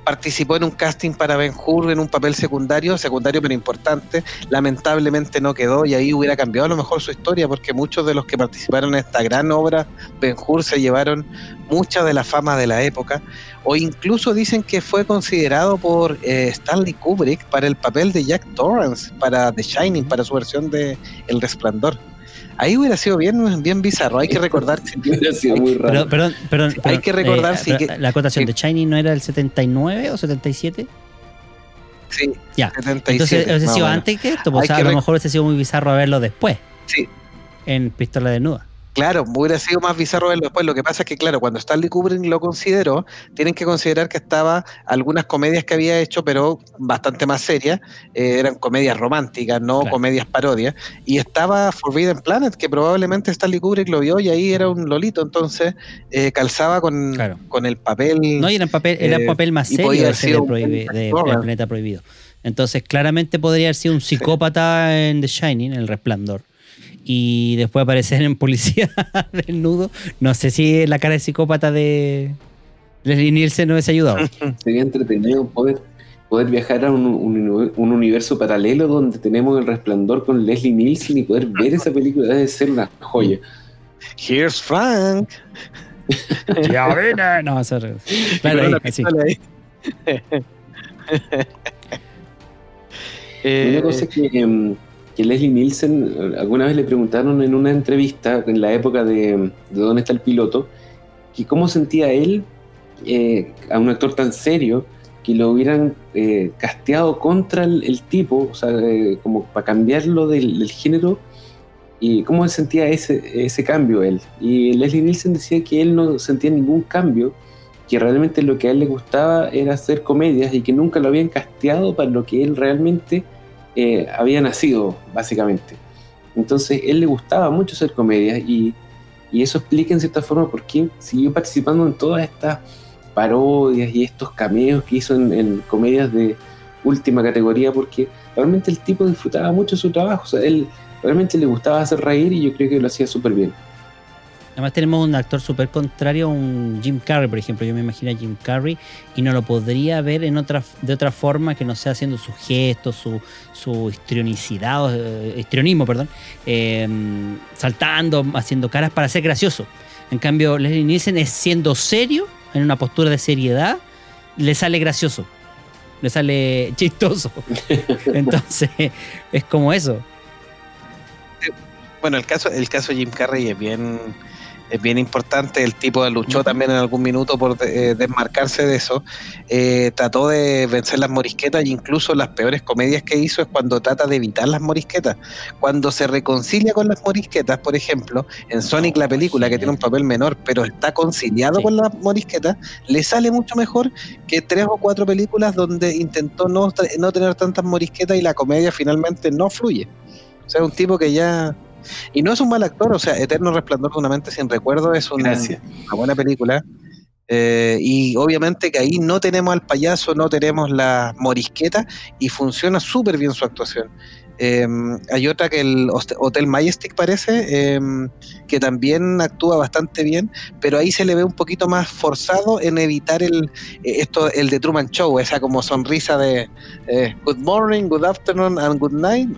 participó en un casting para Ben Hur en un papel secundario, secundario pero importante, lamentablemente no quedó y ahí hubiera cambiado a lo mejor su historia porque muchos de los que participaron en esta gran obra Ben Hur se llevaron mucha de la fama de la época o incluso dicen que fue considerado por eh, Stanley Kubrick para el papel de Jack Torrance, para The Shining, para su versión de El Resplandor. Ahí hubiera sido bien, bien bizarro. Hay que recordar que. Hubiera sido muy raro. Pero, pero, pero- Hay que recordar, que- la acotación que- de Shiny no era el 79 o 77. Sí, Ya. 77. Entonces hubiese sido antes que esto, pues, Hay o sea, que a lo mejor hubiese sido muy bizarro verlo después, Sí, en Pistola Desnuda. Claro, hubiera sido más bizarro verlo después. Lo que pasa es que, claro, cuando Stanley Kubrick lo consideró, tienen que considerar que estaba algunas comedias que había hecho, pero bastante más serias. eh, eran comedias románticas, no Claro. comedias parodias. Y estaba Forbidden Planet, que probablemente Stanley Kubrick lo vio y ahí era un lolito. Entonces eh, calzaba con, Claro. con el papel. No, y era un papel, era Eh, papel más serio podía haber ese sido de. Planeta Prohibido. Entonces, claramente podría haber sido un psicópata en The Shining, en El Resplandor. Y después aparecer en Policía desnudo. No sé si la cara de psicópata de Leslie Nielsen no hubiese ayudado. Sería entretenido poder, poder viajar a un, un- un universo paralelo donde tenemos el resplandor con Leslie Nielsen y poder ver esa película debe ser una joya. Here's Frank. Ya viene. No, eso es- Claro, ahí, así. ahí. Eh, Una cosa es que, em, que Leslie Nielsen, eh, alguna vez le preguntaron en una entrevista en la época de, de dónde está el piloto, que cómo sentía él eh, a un actor tan serio que lo hubieran eh, casteado contra el, tipo, o sea, eh, como para cambiarlo del, del género, y cómo él sentía ese, ese cambio él. Y Leslie Nielsen decía que él no sentía ningún cambio, que realmente lo que a él le gustaba era hacer comedias y que nunca lo habían casteado para lo que él realmente eh, había nacido, básicamente. Entonces, él le gustaba mucho hacer comedias y, y eso explica en cierta forma por qué siguió participando en todas estas parodias y estos cameos que hizo en, comedias de última categoría, porque realmente el tipo disfrutaba mucho su trabajo, o sea, él realmente le gustaba hacer reír y yo creo que lo hacía súper bien. Además tenemos un actor súper contrario, un Jim Carrey, por ejemplo. Yo me imagino a Jim Carrey y no lo podría ver en otra, de otra forma que no sea haciendo sus gestos, su, su histrionicidad, eh, histrionismo, perdón, eh, saltando, haciendo caras para ser gracioso. En cambio, Leslie Nielsen es siendo serio, en una postura de seriedad, le sale gracioso, le sale chistoso. Entonces, es como eso. Bueno, el caso, el caso de Jim Carrey es bien, es bien importante. El tipo luchó también en algún minuto por eh, desmarcarse de eso. Eh, trató de vencer las morisquetas e incluso las peores comedias que hizo es cuando trata de evitar las morisquetas. Cuando se reconcilia con las morisquetas, por ejemplo, en Sonic la película, que tiene un papel menor, pero está conciliado Sí. con las morisquetas, le sale mucho mejor que tres o cuatro películas donde intentó no, no tener tantas morisquetas y la comedia finalmente no fluye. O sea, un tipo que ya... Y no es un mal actor, o sea, Eterno Resplandor de una mente sin recuerdo es una buena película. Eh, y obviamente que ahí no tenemos al payaso, no tenemos la morisqueta y funciona súper bien su actuación. Eh, hay otra que el Hotel Majestic parece, eh, que también actúa bastante bien, pero ahí se le ve un poquito más forzado en evitar el eh, esto el de Truman Show, esa como sonrisa de eh, Good morning, good afternoon and good night.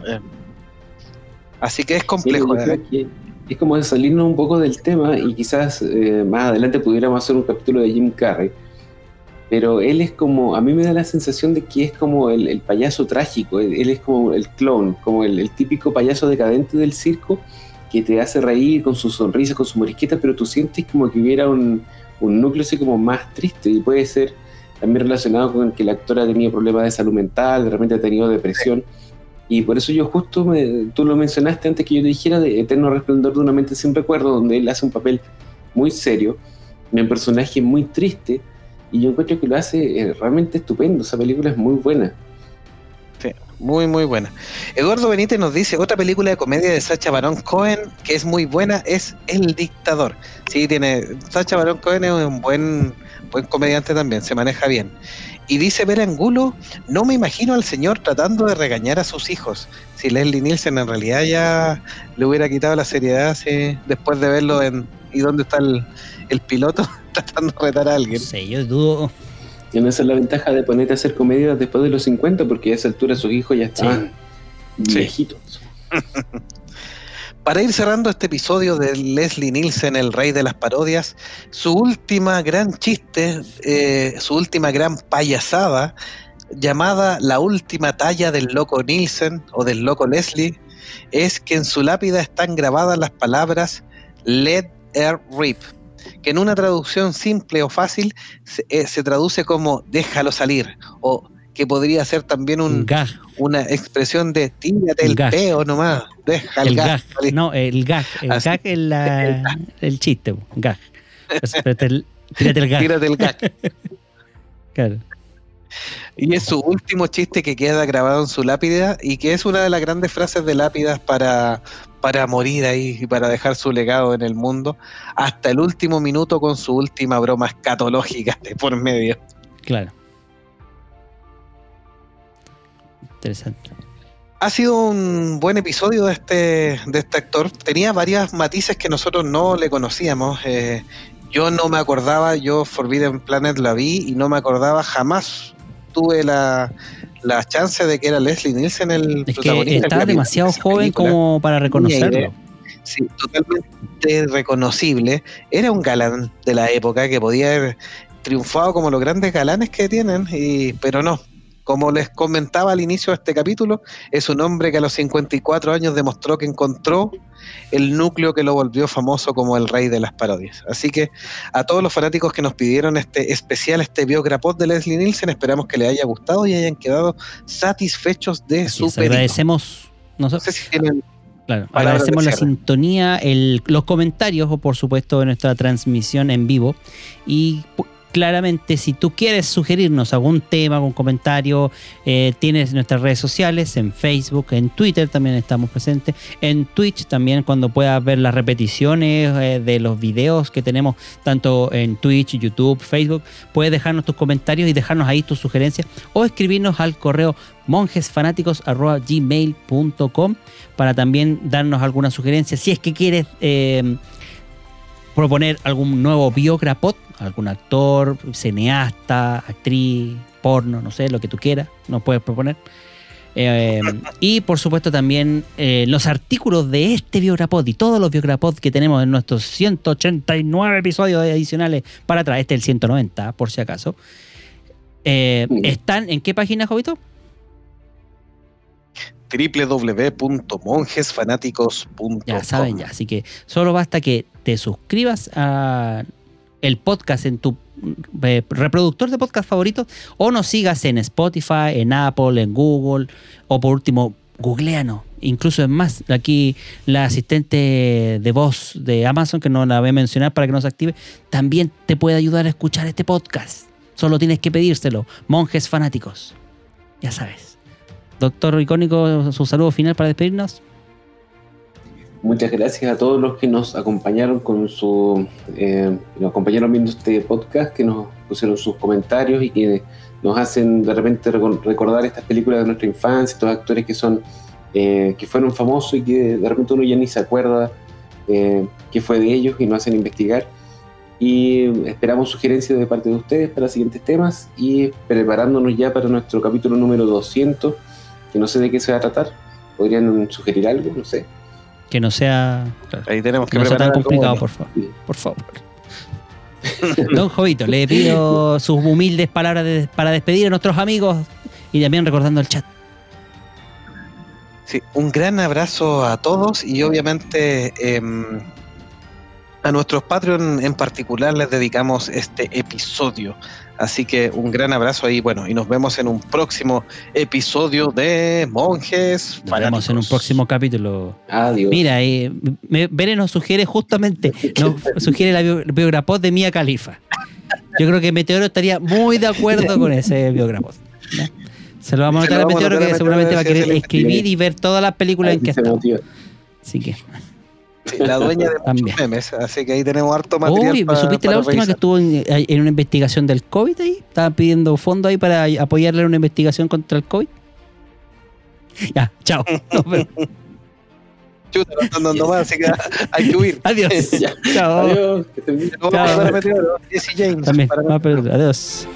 Así que es complejo. eh. es como de salirnos un poco del tema y quizás eh, más adelante pudiéramos hacer un capítulo de Jim Carrey. Pero él es como, a mí me da la sensación de que es como el, el payaso trágico, él, él es como el clon, como el, el típico payaso decadente del circo que te hace reír con sus sonrisas, con su morisqueta, pero tú sientes como que hubiera un, un núcleo así como más triste y puede ser también relacionado con que el actor ha tenido problemas de salud mental, de repente ha tenido depresión. Y por eso yo justo, me- tú lo mencionaste antes que yo te dijera de Eterno Resplandor de una mente sin recuerdo, donde él hace un papel muy serio, un personaje muy triste, y yo encuentro que lo hace eh, realmente estupendo, esa película es muy buena. Muy, muy buena. Eduardo Benítez nos dice, otra película de comedia de Sacha Baron Cohen que es muy buena es El Dictador. Sí, tiene... Sacha Baron Cohen es un buen, buen comediante también, se maneja bien. Y dice Vera Angulo, no me imagino al señor tratando de regañar a sus hijos. Si Leslie Nielsen en realidad ya le hubiera quitado la seriedad sí, después de verlo en ¿Y dónde está el, el piloto tratando de retar a No alguien? sé, yo dudo. Y no esa es la ventaja de ponerte a hacer comedia después de los 50, porque a esa altura sus hijos ya estaban Sí. viejitos. Para ir cerrando este episodio de Leslie Nielsen, el rey de las parodias, su última gran chiste, eh, su última gran payasada, llamada La última talla del loco Nielsen o del loco Leslie, es que en su lápida están grabadas las palabras Let her rip, que en una traducción simple o fácil se, eh, se traduce como déjalo salir, o que podría ser también Un una expresión de tírate el gag. peo nomás, deja el, El gas gag. salir". No, el gag. El Así. es la, el chiste, el- Tírate el. Tírate el. Claro. Y es su último chiste que queda grabado en su lápida y que es una de las grandes frases de lápidas para, para morir ahí y para dejar su legado en el mundo hasta el último minuto con su última broma escatológica de por medio. Claro. Interesante. Ha sido un buen episodio de este, de este actor. Tenía varias matices que nosotros no le conocíamos. Eh, yo no me acordaba, yo Forbidden Planet la vi y no me acordaba jamás. Tuve la, la chance de que era Leslie Nielsen el Es que protagonista. está capitán demasiado de joven película. como para reconocerlo. Sí, totalmente reconocible. Era un galán de la época que podía haber triunfado como los grandes galanes que tienen, y, pero no. Como les comentaba al inicio de este capítulo, es un hombre que a los 54 años demostró que encontró el núcleo que lo volvió famoso como el rey de las parodias. Así que a todos los fanáticos que nos pidieron este especial, este biograpod de Leslie Nielsen, esperamos que les haya gustado y hayan quedado satisfechos de Así su es, agradecemos. No Nosotros, sé si tienen Claro, agradecemos de la sintonía, el- los comentarios o por supuesto de nuestra transmisión en vivo. Y claramente si tú quieres sugerirnos algún tema, algún comentario, eh, tienes nuestras redes sociales, en Facebook, en Twitter también estamos presentes, en Twitch también cuando puedas ver las repeticiones eh, de los videos que tenemos tanto en Twitch, YouTube, Facebook, puedes dejarnos tus comentarios y dejarnos ahí tus sugerencias o escribirnos al correo monjesfanáticos.gmail.com para también darnos alguna sugerencia. Si es que quieres eh, proponer algún nuevo biograpod, algún actor, cineasta, actriz, porno, no sé, lo que tú quieras, nos puedes proponer. Eh, y por supuesto también eh, los artículos de este biograpod y todos los biograpod que tenemos en nuestros 189 episodios adicionales para atrás, este es el 190 por si acaso, eh, están en qué página, Jovito? www.monjesfanáticos.com. Ya saben ya, así que solo basta que te suscribas a el podcast en tu eh, reproductor de podcast favorito o nos sigas en Spotify, en Apple, en Google o por último googleanos. Incluso es más, aquí la asistente de voz de Amazon, que no la voy a mencionar para que no se active, también te puede ayudar a escuchar este podcast. Solo tienes que pedírselo. Monjes fanáticos. Ya sabes. Doctor Icónico, su saludo final para despedirnos. Muchas gracias a todos los que nos acompañaron con su, eh, nos acompañaron viendo este podcast, que nos pusieron sus comentarios y que nos hacen de repente recor- recordar estas películas de nuestra infancia, estos actores que son, eh, que fueron famosos y que de repente uno ya ni se acuerda eh, qué fue de ellos y nos hacen investigar. Y esperamos sugerencias de parte de ustedes para siguientes temas y preparándonos ya para nuestro capítulo número 200, que no sé de qué se va a tratar. ¿Podrían sugerir algo? No sé. Que no sea. Ahí tenemos que Que no sea tan complicado, por favor. Por favor. Don Jovito, le pido sus humildes palabras de- para despedir a nuestros amigos y también recordando el chat. Sí, un gran abrazo a todos y obviamente em, a nuestros Patreon en particular les dedicamos este episodio. Así que un gran abrazo ahí, bueno, y nos vemos en un próximo episodio de Monjes. Nos vemos en un próximo capítulo. Adiós. Mira, eh, Bere nos sugiere justamente, nos sugiere la bio- biograpod de Mia Khalifa. Yo creo que Meteoro estaría muy de acuerdo con ese biograpod. ¿ya? Se lo vamos a anotar a Meteoro que seguramente va a querer escribir y ver todas las películas en que está. Así que. Sí, la dueña de También. muchos memes, así que ahí tenemos harto material. Uy, pa- ¿supiste para la última que estuvo en, en una investigación del COVID ahí? Estaban pidiendo fondos ahí para apoyarle en una investigación contra el COVID. Ya, chao. Nos vemos. Chuta, no están dando más, así que hay que huir. Adiós. Ya. Chao. Adiós. Que a Chao. pasar a Meteoro, Jesse James. También. para pero- adiós.